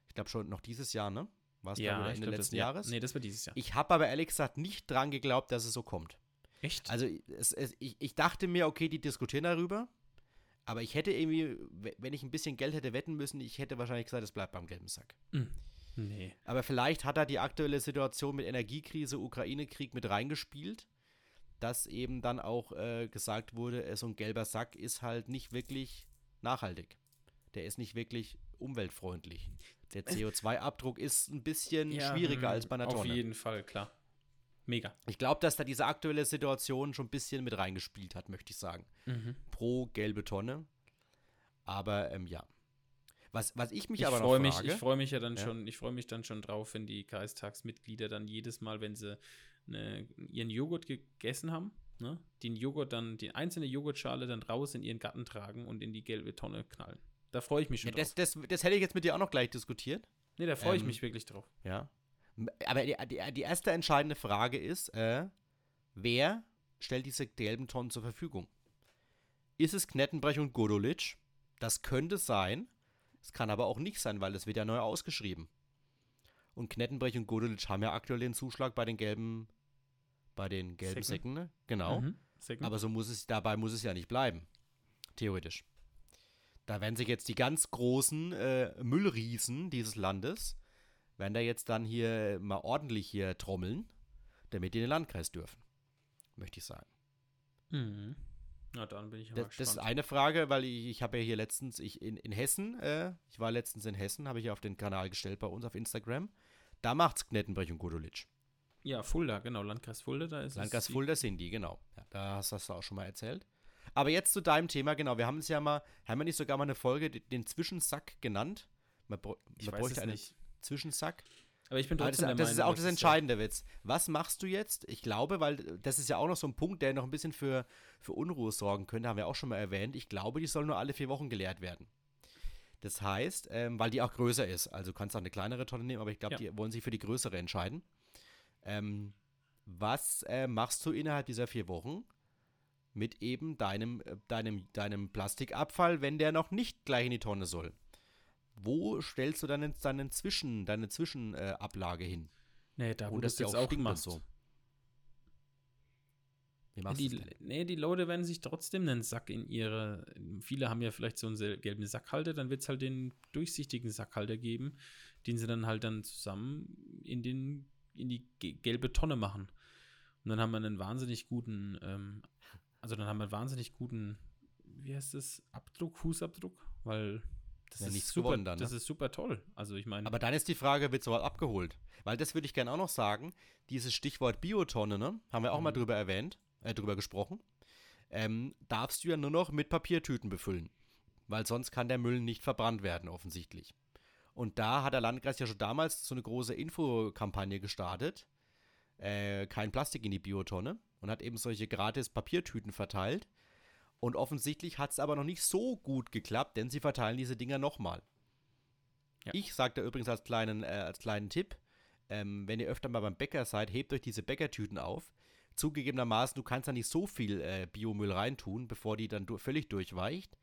Ich glaube schon noch dieses Jahr, ne? War es ja, Ende letzten das, Jahres? Ja. Nee, das war dieses Jahr. Ich habe aber ehrlich gesagt nicht dran geglaubt, dass es so kommt. Echt? Also es, es, ich, ich dachte mir, okay, die diskutieren darüber. Aber ich hätte irgendwie, wenn ich ein bisschen Geld hätte wetten müssen, ich hätte wahrscheinlich gesagt, es bleibt beim gelben Sack. Mm. Nee. Aber vielleicht hat da die aktuelle Situation mit Energiekrise, Ukraine-Krieg mit reingespielt dass eben dann auch äh, gesagt wurde, äh, so ein gelber Sack ist halt nicht wirklich nachhaltig. Der ist nicht wirklich umweltfreundlich. Der (laughs) CO2-Abdruck ist ein bisschen ja, schwieriger als bei einer auf Tonne. Auf jeden Fall, klar. Mega. Ich glaube, dass da diese aktuelle Situation schon ein bisschen mit reingespielt hat, möchte ich sagen. Mhm. Pro gelbe Tonne. Aber ähm, ja. Was, was ich mich ich aber freu noch mich, frage, Ich freue mich ja dann Ja. schon, ich freue mich dann schon drauf, wenn die Kreistagsmitglieder dann jedes Mal, wenn sie ne, ihren Joghurt gegessen haben, ne, den Joghurt dann, die einzelne Joghurtschale dann raus in ihren Garten tragen und in die gelbe Tonne knallen. Da freue ich mich ja, schon das, drauf. das, das hätte ich jetzt mit dir auch noch gleich diskutiert. Nee, da freue ich ähm, mich wirklich drauf. Ja. Aber die, die, die erste entscheidende Frage ist, äh, wer stellt diese gelben Tonnen zur Verfügung? Ist es Knettenbrech und Godolic? Das könnte sein. Es kann aber auch nicht sein, weil es wird ja neu ausgeschrieben. Und Knettenbrech und Godolic haben ja aktuell den Zuschlag bei den gelben, bei den gelben Säcken. Säcken, ne? Genau. Mhm. Säcken. Aber so muss es, dabei muss es ja nicht bleiben. Theoretisch. Da werden sich jetzt die ganz großen äh, Müllriesen dieses Landes, werden da jetzt dann hier mal ordentlich hier trommeln, damit die in den Landkreis dürfen. Möchte ich sagen. mhm. Na, dann bin ich aber Das, das ist gespannt. eine Frage, weil ich, ich habe ja hier letztens, ich in, in Hessen, äh, ich war letztens in Hessen, habe ich ja auf den Kanal gestellt bei uns auf Instagram. Da macht's Knettenbrech und Godolic. Ja, Fulda, genau, Landkreis Fulda, da ist Landkreis Fulda sind die, genau. Ja, da hast, hast du auch schon mal erzählt. Aber jetzt zu deinem Thema, genau. Wir haben es ja mal, haben wir nicht sogar mal eine Folge, den, Zwischensack genannt? Man, man weiß bräuchte es einen nicht. Zwischensack. Aber ich bin Aber das, trotzdem der das ist auch das entscheidende Witz. Was machst du jetzt? Ich glaube, weil das ist ja auch noch so ein Punkt, der noch ein bisschen für, für Unruhe sorgen könnte, haben wir auch schon mal erwähnt. Ich glaube, die soll nur alle vier Wochen geleert werden. Das heißt, ähm, weil die auch größer ist. Also du kannst auch eine kleinere Tonne nehmen, aber ich glaube, Ja. die wollen sich für die größere entscheiden. Ähm, was äh, machst du innerhalb dieser vier Wochen mit eben deinem, äh, deinem, deinem Plastikabfall, wenn der noch nicht gleich in die Tonne soll? Wo stellst du deinen, deinen Zwischen, deine Zwischenablage äh, hin? Nee, da wo Und das jetzt auch machst. so. Wie machst Die, nee, die Leute werden sich trotzdem einen Sack in ihre. Viele haben ja vielleicht so einen gelben Sackhalter, dann wird es halt den durchsichtigen Sackhalter geben, den sie dann halt dann zusammen in, den, in die ge- gelbe Tonne machen. Und dann haben wir einen wahnsinnig guten, ähm, also dann haben wir einen wahnsinnig guten, wie heißt das, Abdruck, Fußabdruck, weil das Ja, ist super, gewonnen dann, ne? das ist super toll. Also ich meine, Aber dann ist die Frage, wird sowas abgeholt? Weil das würde ich gerne auch noch sagen. Dieses Stichwort Biotonne, ne? Haben wir auch mal Mhm. drüber erwähnt, äh, drüber gesprochen. Ähm, darfst du ja nur noch mit Papiertüten befüllen. Weil sonst kann der Müll nicht verbrannt werden, offensichtlich. Und da hat der Landkreis ja schon damals so eine große Infokampagne gestartet. Äh, kein Plastik in die Biotonne. Und hat eben solche gratis Papiertüten verteilt. Und offensichtlich hat es aber noch nicht so gut geklappt, denn sie verteilen diese Dinger nochmal. Ja. Ich sagte übrigens als kleinen, äh, als kleinen Tipp, ähm, wenn ihr öfter mal beim Bäcker seid, hebt euch diese Bäckertüten auf. Zugegebenermaßen, du kannst da nicht so viel äh, Biomüll reintun, bevor die dann du völlig durchweicht.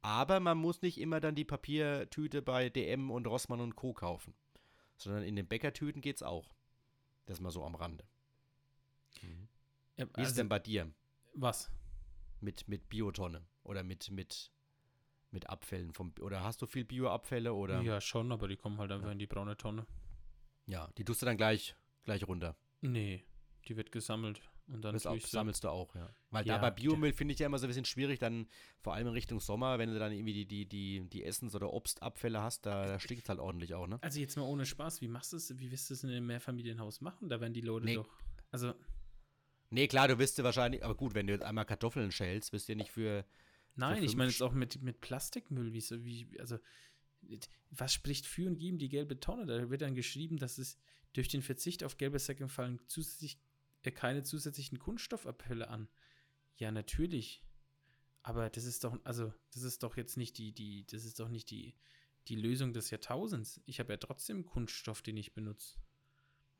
Aber man muss nicht immer dann die Papiertüte bei DM und Rossmann und Co. kaufen. Sondern in den Bäckertüten geht's auch. Das mal so am Rande. ja, Wie ist also, es denn bei dir was? Mit, mit Biotonne? Oder mit, mit, mit Abfällen vom oder hast du viel Bioabfälle oder Ja, schon, aber die kommen halt einfach in die braune Tonne. ja, die tust du dann gleich gleich runter. Nee, die wird gesammelt und dann Das auch, sammelst du auch, ja. Weil Ja, da bei Biomüll finde ich ja immer so ein bisschen schwierig, dann vor allem in Richtung Sommer, wenn du dann irgendwie die, die, die, die Essens- oder Obstabfälle hast, da, da stinkt es halt ordentlich auch, ne? Also jetzt mal ohne Spaß, wie machst du es, wie wirst du es in einem Mehrfamilienhaus machen? Da werden die Leute Nee. doch. Also, Nee, klar, du wirst dir wahrscheinlich, aber gut, wenn du jetzt einmal Kartoffeln schälst, wirst du ja nicht für, nein, ich fünf meine jetzt auch mit, mit Plastikmüll, wie so, wie, also, was spricht für und gegen die gelbe Tonne? Da wird dann geschrieben, dass es durch den Verzicht auf gelbe Säcke fallen zusätzlich äh, keine zusätzlichen Kunststoffabfälle an. Ja, natürlich. Aber das ist doch, also, das ist doch jetzt nicht die, die, das ist doch nicht die, die Lösung des Jahrtausends. Ich habe ja trotzdem Kunststoff, den ich benutze.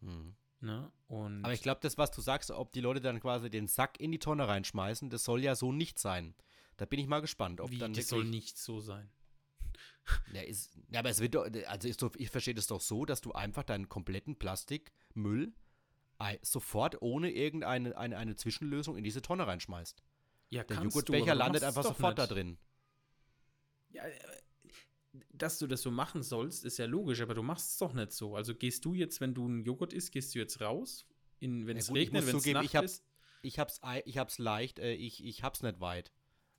hm. Ne? Aber ich glaube, das, was du sagst, ob die Leute dann quasi den Sack in die Tonne reinschmeißen, das soll ja so nicht sein. Da bin ich mal gespannt, ob wie, dann das soll nicht so sein. Ja, ist, ja, aber es wird doch, also ist doch, ich verstehe das doch so, dass du einfach deinen kompletten Plastikmüll sofort ohne irgendeine eine, eine Zwischenlösung in diese Tonne reinschmeißt. Ja, Der Joghurtbecher du landet einfach sofort da nicht. drin. Ja, äh, dass du das so machen sollst, ist ja logisch, aber du machst es doch nicht so. Also gehst du jetzt, wenn du einen Joghurt isst, gehst du jetzt raus, in, wenn Ja es gut, regnet, wenn es Nacht ich hab- ist. Ich hab's, ich hab's leicht, äh, ich, ich hab's nicht weit.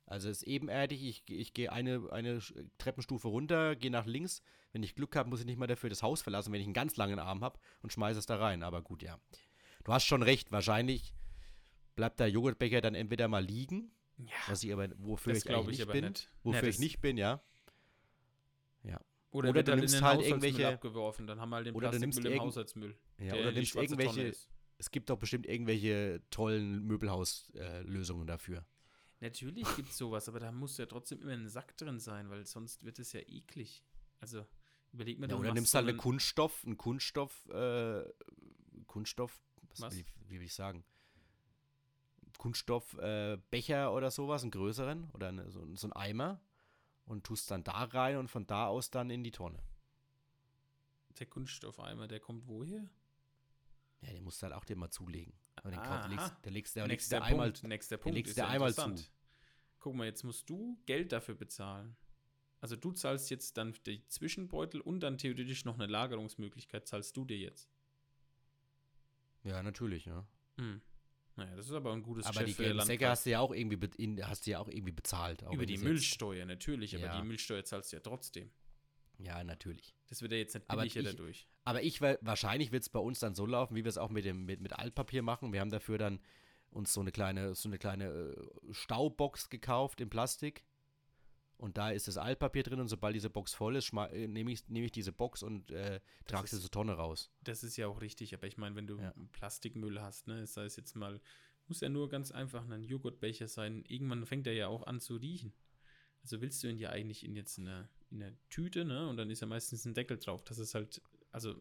Also es ist ebenerdig, ich, ich gehe eine, eine Treppenstufe runter, gehe nach links. Wenn ich Glück habe, muss ich nicht mal dafür das Haus verlassen, wenn ich einen ganz langen Arm habe und schmeiße es da rein. Aber gut, ja. Du hast schon recht, wahrscheinlich bleibt der Joghurtbecher dann entweder mal liegen, Ja, was ich aber, wofür ich glaube eigentlich ich nicht bin. nicht. Wofür Ja, ich nicht bin, ja. Oder, Oder du nimmst in den halt irgendwelche- abgeworfen, dann haben wir halt den Oder du nimmst Plastikmüll im Haushaltsmüll. Ja, der oder die nimmst irgendwelche. Es gibt doch bestimmt irgendwelche tollen Möbelhauslösungen dafür. Natürlich gibt es sowas, aber da muss ja trotzdem immer ein Sack drin sein, weil sonst wird es ja eklig. Also überleg mir Ja, doch oder nimmst so halt eine einen- Kunststoff, einen Kunststoff, äh, Kunststoff, was, Was? Will ich, wie will ich sagen? Kunststoffbecher äh, oder sowas, einen größeren oder eine, so, so einen Eimer und tust dann da rein und von da aus dann in die Tonne. Der Kunststoffeimer, der kommt woher? Ja, den musst du halt auch dir mal zulegen. Aber den kauf, Aha. legst, der legst, der legst Nächster der einmal, Punkt, nächster Punkt legst ist du ja einmal zu. Guck mal, jetzt musst du Geld dafür bezahlen. Also du zahlst jetzt dann die Zwischenbeutel und dann theoretisch noch eine Lagerungsmöglichkeit zahlst du dir jetzt. Ja, natürlich, ja. Hm. Naja, das ist aber ein gutes Aber die Geschäft für gelben Säcke Landkreis. hast du ja auch irgendwie, in, hast du ja auch irgendwie bezahlt. auch Über die Müllsteuer natürlich, aber Ja. die Müllsteuer zahlst du ja trotzdem. Ja, natürlich. Das wird ja jetzt nicht Aber billiger ich- dadurch. Aber ich, wa- wahrscheinlich wird es bei uns dann so laufen, wie wir es auch mit dem mit, mit Altpapier machen. Wir haben dafür dann uns so eine kleine so eine kleine äh, Staubox gekauft in Plastik. Und da ist das Altpapier drin und sobald diese Box voll ist, äh, nehme ich, nehm ich diese Box und äh, trage sie zur Tonne raus. Das ist ja auch richtig, aber ich meine, wenn du Ja. Plastikmüll hast, ne, sei es jetzt mal, muss ja nur ganz einfach ein Joghurtbecher sein, irgendwann fängt er ja auch an zu riechen. Also willst du ihn ja eigentlich in jetzt eine, in eine Tüte, ne, und dann ist ja meistens ein Deckel drauf. Das ist halt, also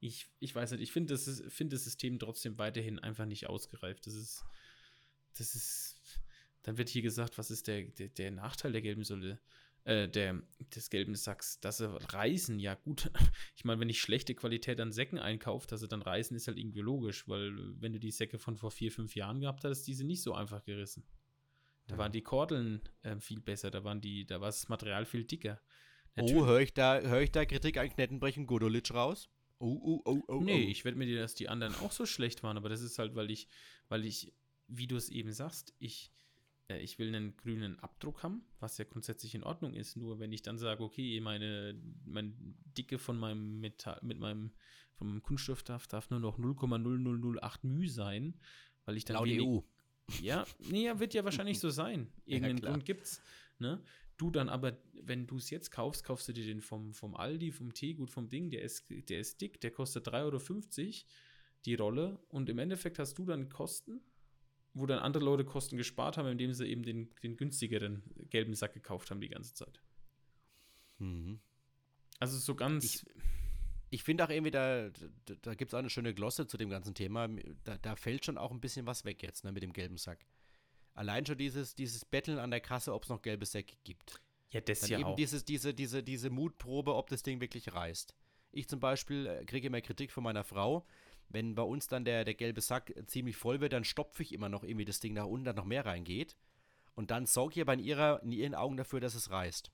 ich, ich weiß nicht, ich finde das, ist- find das System trotzdem weiterhin einfach nicht ausgereift. Das ist, das ist, dann wird hier gesagt, was ist der, der, der Nachteil der gelben Säule? Äh, der, des gelben Sacks, dass sie reißen, ja gut. (laughs) Ich meine, wenn ich schlechte Qualität an Säcken einkaufe, dass sie dann reißen, ist halt irgendwie logisch, weil äh, wenn du die Säcke von vor vier, fünf Jahren gehabt hattest, die sind nicht so einfach gerissen. Da waren die Kordeln ähm, viel besser, da waren die, da war das Material viel dicker. Oh, höre ich, da, hör ich da Kritik an Knettenbrech und Godolitsch raus? Oh, oh, oh, oh. Nee, oh. ich werde mir dir, dass die anderen auch so schlecht waren, aber das ist halt, weil ich, weil ich, wie du es eben sagst, ich, äh, ich will einen grünen Abdruck haben, was ja grundsätzlich in Ordnung ist. Nur wenn ich dann sage, okay, meine, meine Dicke von meinem Metall, mit meinem, von meinem Kunststoff darf, darf nur noch 0,0008 μ sein, weil ich dann Laut E wenig- EU. ja, nee, ja, wird ja wahrscheinlich so (laughs) sein. Irgendeinen klar. Grund gibt's. Ne? Du dann aber, wenn du es jetzt kaufst, kaufst du dir den vom, vom Aldi, vom Teegut, vom Ding, der ist, der ist dick, der kostet 3,50 Euro die Rolle und im Endeffekt hast du dann Kosten, wo dann andere Leute Kosten gespart haben, indem sie eben den, den günstigeren gelben Sack gekauft haben die ganze Zeit. Mhm. Also so ganz. Ich- Ich finde auch irgendwie, da, da, da gibt es auch eine schöne Glosse zu dem ganzen Thema. Da, da fällt schon auch ein bisschen was weg jetzt, ne, mit dem gelben Sack. Allein schon dieses, dieses Betteln an der Kasse, ob es noch gelbe Säcke gibt. ja, das Dann ja eben auch. dieses, diese, diese, diese Mutprobe, ob das Ding wirklich reißt. Ich zum Beispiel äh, kriege immer Kritik von meiner Frau. Wenn bei uns dann der, der gelbe Sack ziemlich voll wird, dann stopfe ich immer noch irgendwie das Ding nach unten, dass noch mehr reingeht. Und dann sorge ich aber in, ihrer, in ihren Augen dafür, dass es reißt.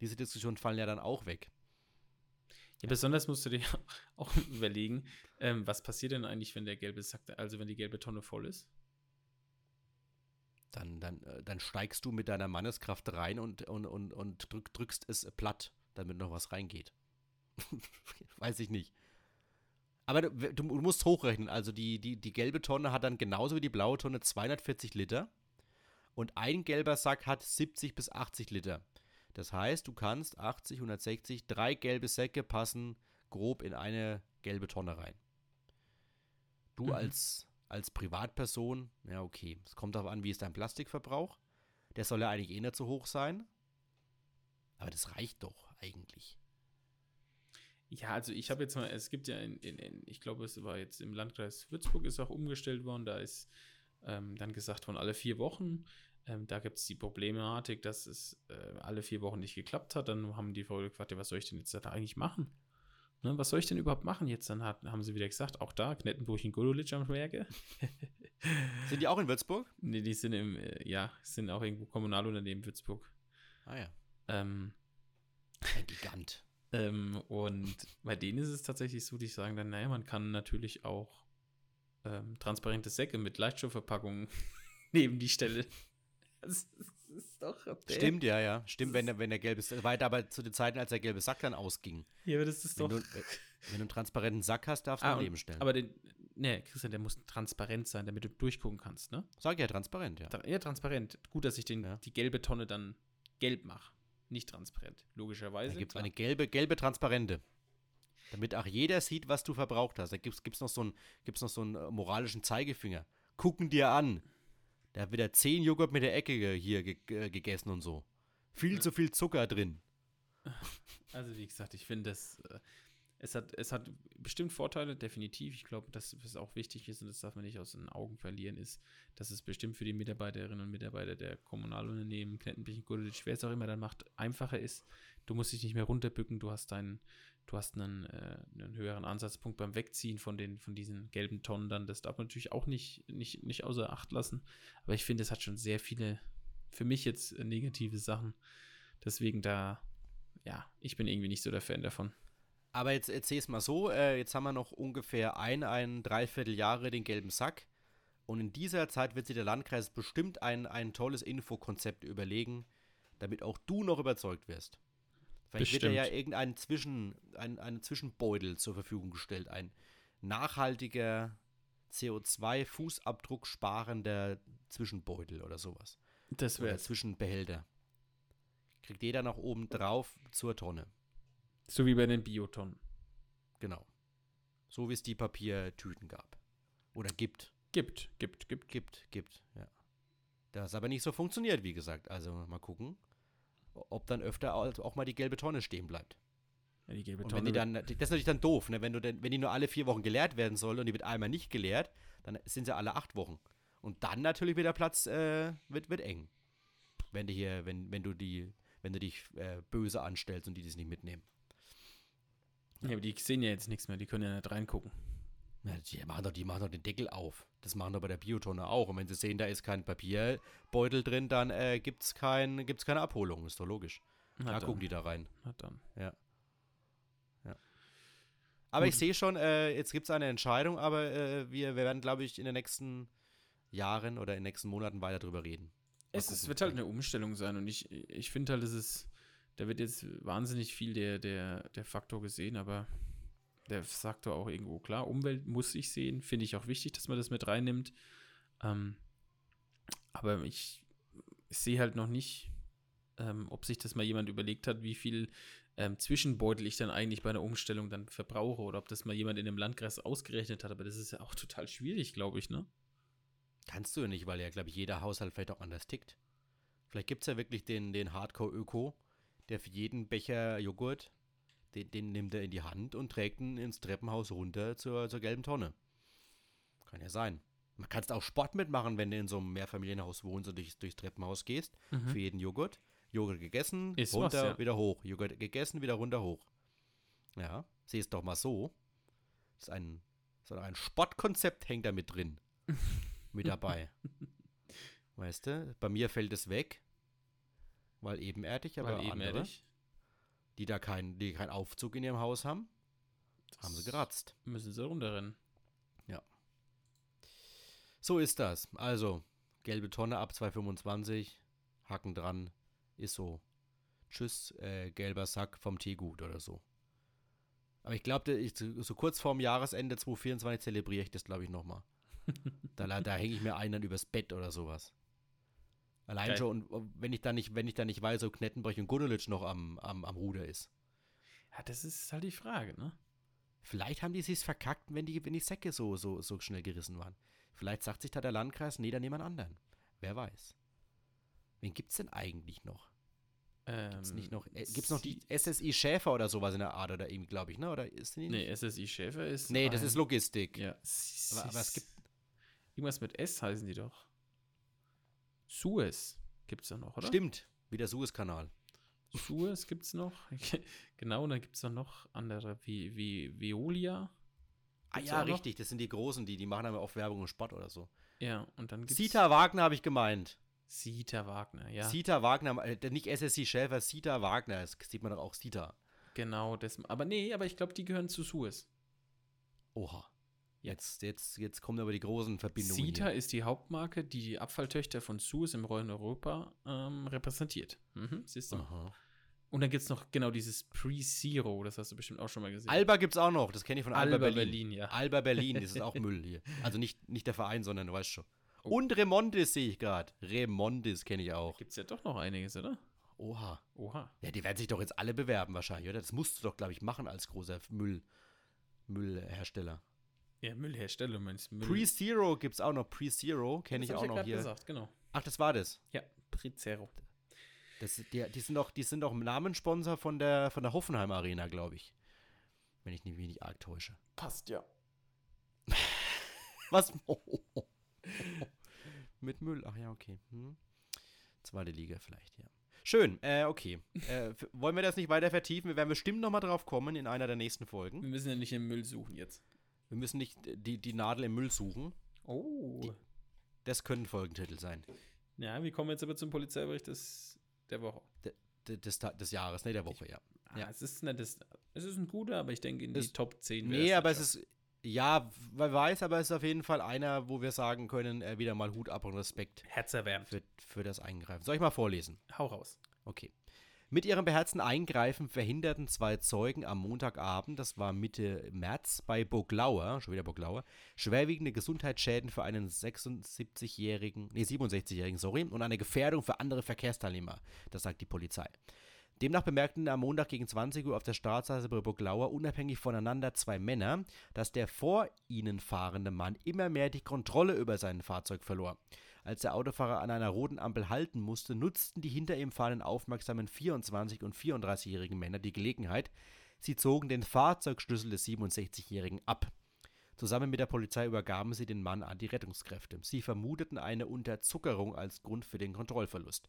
Diese Diskussionen fallen ja dann auch weg. Ja, besonders musst du dir (laughs) auch überlegen, ähm, was passiert denn eigentlich, wenn der gelbe Sack, also wenn die gelbe Tonne voll ist? Dann, dann, äh, dann steigst du mit deiner Manneskraft rein und, und, und, und drück, drückst es platt, damit noch was reingeht. (laughs) Weiß ich nicht. Aber du, du, musst hochrechnen. Also die, die, die gelbe Tonne hat dann genauso wie die blaue Tonne 240 Liter. Und ein gelber Sack hat 70 bis 80 Liter. Das heißt, du kannst 80, 160, drei gelbe Säcke passen grob in eine gelbe Tonne rein. Du Mhm. als, als Privatperson, ja okay, es kommt darauf an, wie ist dein Plastikverbrauch. Der soll ja eigentlich eh nicht so hoch sein. Aber das reicht doch eigentlich. Ja, also ich habe jetzt mal, es gibt ja in, in, in, ich glaube, es war jetzt im Landkreis Würzburg ist auch umgestellt worden, da ist ähm, dann gesagt von alle vier Wochen. Ähm, da gibt es die Problematik, dass es äh, alle vier Wochen nicht geklappt hat. Dann haben die Leute gefragt, ja, was soll ich denn jetzt da eigentlich machen? Ne, was soll ich denn überhaupt machen jetzt? Dann hat, haben sie wieder gesagt, auch da, Knettenburg in Gololitsch am Werke. (laughs) Sind die auch in Würzburg? nee, die sind im, äh, ja, sind auch irgendwo Kommunalunternehmen Würzburg. Ah ja. Ähm, Ein Gigant. Ähm, und bei denen ist es tatsächlich so, die sagen dann, naja, man kann natürlich auch ähm, transparente Säcke mit Leichtstoffverpackungen (laughs) neben die Stelle. Das ist doch okay. Stimmt, ja, ja. Stimmt, wenn der, wenn der gelbe Sack, war aber zu den Zeiten, als der gelbe Sack dann ausging. Ja, aber das ist Wenn doch. du, äh, wenn du einen transparenten Sack hast, darfst du Ah, daneben stellen. aber den, ne, Christian, der muss transparent sein, damit du durchgucken kannst, ne? Sag ja, transparent, ja. Ja, transparent. Gut, dass ich den, Ja. die gelbe Tonne dann gelb mache. Nicht transparent. Logischerweise. Da gibt es eine gelbe, gelbe Transparente. Damit auch jeder sieht, was du verbraucht hast. Da gibt es noch, so einen, gibt's noch so einen äh, moralischen Zeigefinger. Gucken dir an. Da hat wieder 10 Joghurt mit der Ecke hier ge gegessen und so. Viel ja. zu viel Zucker drin. (laughs) Also, wie gesagt, ich finde das. Es hat, es hat bestimmt Vorteile, definitiv. Ich glaube, dass es auch wichtig ist und das darf man nicht aus den Augen verlieren, ist, dass es bestimmt für die Mitarbeiterinnen und Mitarbeiter der Kommunalunternehmen, Knettenbich, Gurdelitsch, wer es auch immer dann macht, einfacher ist. Du musst dich nicht mehr runterbücken, du hast deinen, du hast einen, äh, einen höheren Ansatzpunkt beim Wegziehen von, den, von diesen gelben Tonnen dann. Das darf man natürlich auch nicht, nicht, nicht außer Acht lassen. Aber ich finde, es hat schon sehr viele, für mich jetzt negative Sachen. Deswegen da, ja, ich bin irgendwie nicht so der Fan davon. Aber jetzt erzähl es mal so, äh, jetzt haben wir noch ungefähr ein, ein Dreiviertel Jahre den gelben Sack. Und in dieser Zeit wird sich der Landkreis bestimmt ein, ein tolles Infokonzept überlegen, damit auch du noch überzeugt wirst. Vielleicht bestimmt. wird ja irgendein Zwischen, ein, ein Zwischenbeutel zur Verfügung gestellt, ein nachhaltiger CO2-Fußabdruck sparender Zwischenbeutel oder sowas. Das wäre Zwischenbehälter. Kriegt jeder noch oben drauf zur Tonne. So wie bei den Biotonnen. Genau. So wie es die Papiertüten gab. Oder gibt. Gibt, gibt, gibt. Gibt, gibt, ja. Das aber nicht so funktioniert, wie gesagt. Also mal gucken, ob dann öfter auch mal die gelbe Tonne stehen bleibt. Ja, die gelbe Tonne. Und wenn die dann, das ist natürlich dann doof, ne? wenn, du denn, wenn die nur alle vier Wochen geleert werden soll und die wird einmal nicht geleert, dann sind sie alle acht Wochen. Und dann natürlich wird der Platz äh, wird, wird eng. Wenn du hier, wenn, wenn du die, wenn du dich äh, böse anstellst und die das nicht mitnehmen. Ja, aber die sehen ja jetzt nichts mehr, die können ja nicht reingucken. Ja, die, machen doch, die machen doch den Deckel auf. Das machen doch bei der Biotonne auch. Und wenn sie sehen, da ist kein Papierbeutel drin, dann äh, gibt es kein, gibt's keine Abholung. Ist doch logisch. Na da dann. gucken die da rein. Na dann. Ja. ja. Aber Gut. ich sehe schon, äh, jetzt gibt es eine Entscheidung, aber äh, wir, wir werden, glaube ich, in den nächsten Jahren oder in den nächsten Monaten weiter drüber reden. es, es wird halt eine Umstellung sein und ich, ich finde halt, es ist da wird jetzt wahnsinnig viel der, der, der Faktor gesehen, aber der Faktor auch irgendwo klar. Umwelt muss ich sehen, finde ich auch wichtig, dass man das mit reinnimmt. Ähm, aber ich, ich sehe halt noch nicht, ähm, ob sich das mal jemand überlegt hat, wie viel ähm, Zwischenbeutel ich dann eigentlich bei einer Umstellung dann verbrauche oder ob das mal jemand in dem Landkreis ausgerechnet hat. Aber das ist ja auch total schwierig, glaube ich, ne? Kannst du ja nicht, weil ja, glaube ich, jeder Haushalt vielleicht auch anders tickt. Vielleicht gibt es ja wirklich den, den Hardcore-Öko, der für jeden Becher Joghurt, den, den, nimmt er in die Hand und trägt ihn ins Treppenhaus runter zur, zur gelben Tonne. Kann ja sein. Man kannst auch Sport mitmachen, wenn du in so einem Mehrfamilienhaus wohnst und durch, durchs Treppenhaus gehst. Mhm. Für jeden Joghurt. Joghurt gegessen, Ist runter, was, ja. wieder hoch. Joghurt gegessen, wieder runter, hoch. Ja, sieh es doch mal so. Ist ein, so ein Sportkonzept hängt da mit drin. (laughs) mit dabei. weißt du, bei mir fällt es weg. Weil ebenerdig, aber Weil ebenerdig. andere, die da keinen die keinen Aufzug in ihrem Haus haben, das haben sie geratzt. Müssen sie runterrennen. Ja. So ist das. Also, gelbe Tonne ab 225, Hacken dran, ist so. Tschüss, äh, gelber Sack vom Teegut oder so. Aber ich glaube, so kurz vorm Jahresende 2024 zelebriere ich das, glaube ich, nochmal. (laughs) da da hänge ich mir einen dann übers Bett oder sowas. Allein Geil. schon, und wenn ich da nicht, wenn ich da nicht weiß, ob Knettenbrech und Gundelitsch noch am, am, am Ruder ist. Ja, das ist halt die Frage, ne? Vielleicht haben die sich's verkackt, wenn die, wenn die Säcke so, so, so schnell gerissen waren. Vielleicht sagt sich da der Landkreis, nee, dann nehmen anderen. Wer weiß. Wen gibt's denn eigentlich noch? Ähm, gibt's nicht noch, äh, gibt's noch die SSI Schäfer oder sowas in der Art oder irgendwie, glaube ich, ne? Oder ist die Nee, SSI Schäfer ist. Nee, das ist Logistik. Ja. Aber, aber es gibt. Irgendwas mit S heißen die doch. Suez gibt es da noch, oder? Stimmt, wie der Suezkanal. Suez gibt es noch. (laughs) genau, und dann gibt es noch andere wie, wie Veolia. Ah ja, richtig, das sind die Großen, die, die machen aber oft Werbung im Sport oder so. Ja, und dann gibt's Sita Wagner habe ich gemeint. Sita Wagner, ja. Sita Wagner, äh, nicht SSC Schäfer, Sita Wagner, das sieht man doch auch Sita. Genau, das, aber nee, aber ich glaube, die gehören zu Suez. Oha. Jetzt, jetzt, jetzt kommen aber die großen Verbindungen. Sita hier. ist die Hauptmarke, die die Abfalltöchter von Suez im Rollen Europa ähm, repräsentiert. Mhm, siehst du? Aha. Und dann gibt es noch genau dieses Pre-Zero, das hast du bestimmt auch schon mal gesehen. Alba gibt es auch noch, das kenne ich von Alba, Alba Berlin. Berlin. ja. Alba Berlin, das ist auch (laughs) Müll hier. Also nicht, nicht der Verein, sondern du weißt schon. Oh. Und Remondis sehe ich gerade. Remondis kenne ich auch. Gibt es ja doch noch einiges, oder? Oha. Oha. Ja, die werden sich doch jetzt alle bewerben wahrscheinlich, oder? Das musst du doch, glaube ich, machen als großer Müll, Müllhersteller. Ja, Müllhersteller meinst du? Müll. Pre-Zero gibt es auch noch. Pre-Zero kenne ich auch ja noch hier. gesagt, genau. Ach, das war das. Ja, Prezero. das die, die, sind doch, die sind doch Namenssponsor von der, von der Hoffenheim Arena, glaube ich. Wenn ich mich nicht arg täusche. Passt ja. (laughs) Was? (laughs) Mit Müll. Ach ja, okay. Hm. Zweite Liga vielleicht, ja. Schön, äh, okay. Äh, wollen wir das nicht weiter vertiefen? Wir werden bestimmt noch mal drauf kommen in einer der nächsten Folgen. Wir müssen ja nicht im Müll suchen jetzt. Wir müssen nicht die, die Nadel im Müll suchen. Oh. Das können Folgentitel sein. Ja, wir kommen jetzt aber zum Polizeibericht des, der Woche. Des, Ta- des Jahres, ne, der Woche, ja. Ah, Ja. Es ist nicht das, es ist ein guter, aber ich denke in die Es- Top 10. Nee, aber es ist, ja, wer weiß, aber es ist auf jeden Fall einer, wo wir sagen können, äh, wieder mal Hut ab und Respekt herzerwärmend. für, für das Eingreifen. Soll ich mal vorlesen? Hau raus. Okay. Mit ihrem beherzten Eingreifen verhinderten zwei Zeugen am Montagabend, das war Mitte März, bei Boglauer, schon wieder Boglauer, schwerwiegende Gesundheitsschäden für einen 76-jährigen, nee, 67-jährigen, sorry, und eine Gefährdung für andere Verkehrsteilnehmer, das sagt die Polizei. Demnach bemerkten am Montag gegen 20 Uhr auf der Straße bei Boglauer unabhängig voneinander zwei Männer, dass der vor ihnen fahrende Mann immer mehr die Kontrolle über sein Fahrzeug verlor. Als der Autofahrer an einer roten Ampel halten musste, nutzten die hinter ihm fahrenden aufmerksamen 24- und 34-jährigen Männer die Gelegenheit. Sie zogen den Fahrzeugschlüssel des 67-jährigen ab. Zusammen mit der Polizei übergaben sie den Mann an die Rettungskräfte. Sie vermuteten eine Unterzuckerung als Grund für den Kontrollverlust.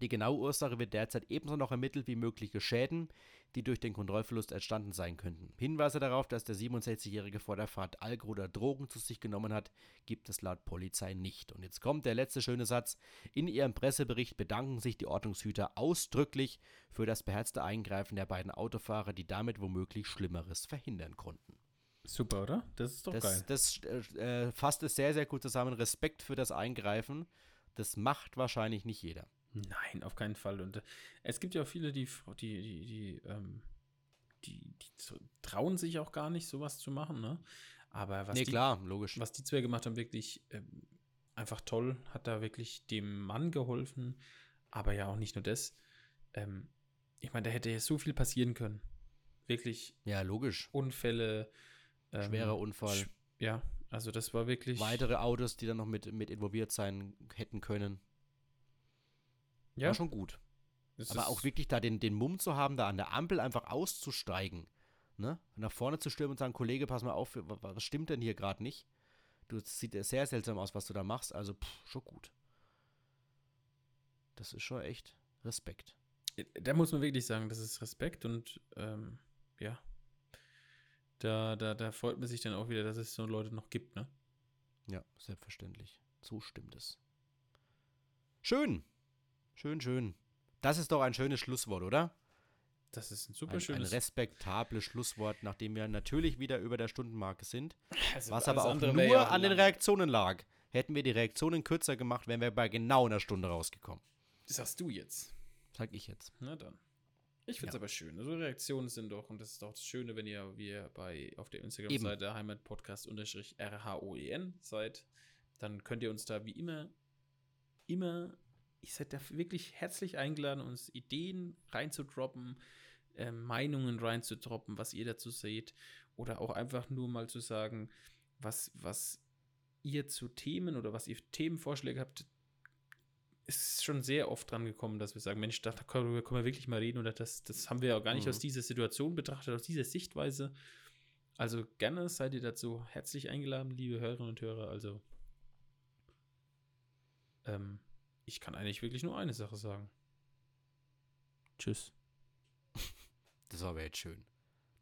Die genaue Ursache wird derzeit ebenso noch ermittelt wie mögliche Schäden, die durch den Kontrollverlust entstanden sein könnten. Hinweise darauf, dass der 67-Jährige vor der Fahrt Alkohol oder Drogen zu sich genommen hat, gibt es laut Polizei nicht. Und jetzt kommt der letzte schöne Satz. In ihrem Pressebericht bedanken sich die Ordnungshüter ausdrücklich für das beherzte Eingreifen der beiden Autofahrer, die damit womöglich Schlimmeres verhindern konnten. Super, oder? Das ist doch Das, geil. das äh, fasst es sehr, sehr gut zusammen. Respekt für das Eingreifen. Das macht wahrscheinlich nicht jeder. Nein, auf keinen Fall. Und äh, es gibt ja auch viele, die, die, die, die, ähm, die, die trauen sich auch gar nicht, sowas zu machen, ne? Aber was, nee, die, klar, logisch. was die zwei gemacht haben, wirklich ähm, einfach toll, hat da wirklich dem Mann geholfen. Aber ja auch nicht nur das. Ähm, ich meine, da hätte ja so viel passieren können. Wirklich Ja, logisch. Unfälle. ähm, Schwerer Unfall. sch- Ja, also das war wirklich. Weitere Autos, die dann noch mit, mit involviert sein hätten können. Ja, War schon gut. es Aber auch wirklich da den, den Mumm zu haben, da an der Ampel einfach auszusteigen. Ne? Und nach vorne zu stürmen und sagen, Kollege, pass mal auf, wa- wa- was stimmt denn hier gerade nicht? Du, es sieht sehr seltsam aus, was du da machst. Also, pff, schon gut. Das ist schon echt Respekt. da muss man wirklich sagen, das ist Respekt und ähm, ja, da, da, da freut man sich dann auch wieder, dass es so Leute noch gibt, ne? Ja, selbstverständlich. So stimmt es. Schön. Schön, schön. Das ist doch ein schönes Schlusswort, oder? Das ist ein super Ein, ein schönes. respektables Schlusswort, nachdem wir natürlich wieder über der Stundenmarke sind. Also Was aber auch nur ja an den. Reaktionen lag. Hätten wir die Reaktionen kürzer gemacht, wären wir bei genau einer Stunde rausgekommen. Das sagst du jetzt. Sag ich jetzt. Na dann. Ich finde es Ja. aber schön. Also Reaktionen sind doch, und das ist doch das Schöne, wenn ihr wir bei auf der Instagram-Seite Heimatpodcast-RHOEN seid, dann könnt ihr uns da wie immer, immer, ich seid da wirklich herzlich eingeladen, uns Ideen reinzudroppen, äh, Meinungen reinzudroppen, was ihr dazu seht, oder auch einfach nur mal zu sagen, was, was ihr zu Themen oder was ihr Themenvorschläge habt, ist schon sehr oft dran gekommen, dass wir sagen, Mensch, da können wir, können wir wirklich mal reden oder das, das haben wir ja gar nicht Mhm. aus dieser Situation betrachtet, aus dieser Sichtweise. Also gerne seid ihr dazu herzlich eingeladen, liebe Hörerinnen und Hörer. Also ähm, ich kann eigentlich wirklich nur eine Sache sagen. Tschüss. (laughs) Das war aber jetzt schön.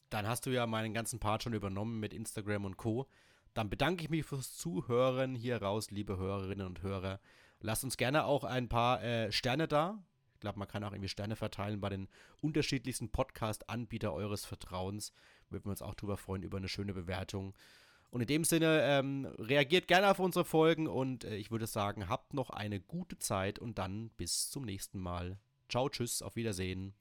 Dann hast du ja meinen ganzen Part schon übernommen mit Instagram und Co. Dann bedanke ich mich fürs Zuhören hier raus, liebe Hörerinnen und Hörer. Lasst uns gerne auch ein paar äh, Sterne da. Ich glaube, man kann auch irgendwie Sterne verteilen bei den unterschiedlichsten Podcast-Anbieter eures Vertrauens. Würden wir uns auch drüber freuen über eine schöne Bewertung. Und in dem Sinne, ähm, reagiert gerne auf unsere Folgen und äh, ich würde sagen, habt noch eine gute Zeit und dann bis zum nächsten Mal. Ciao, tschüss, auf Wiedersehen.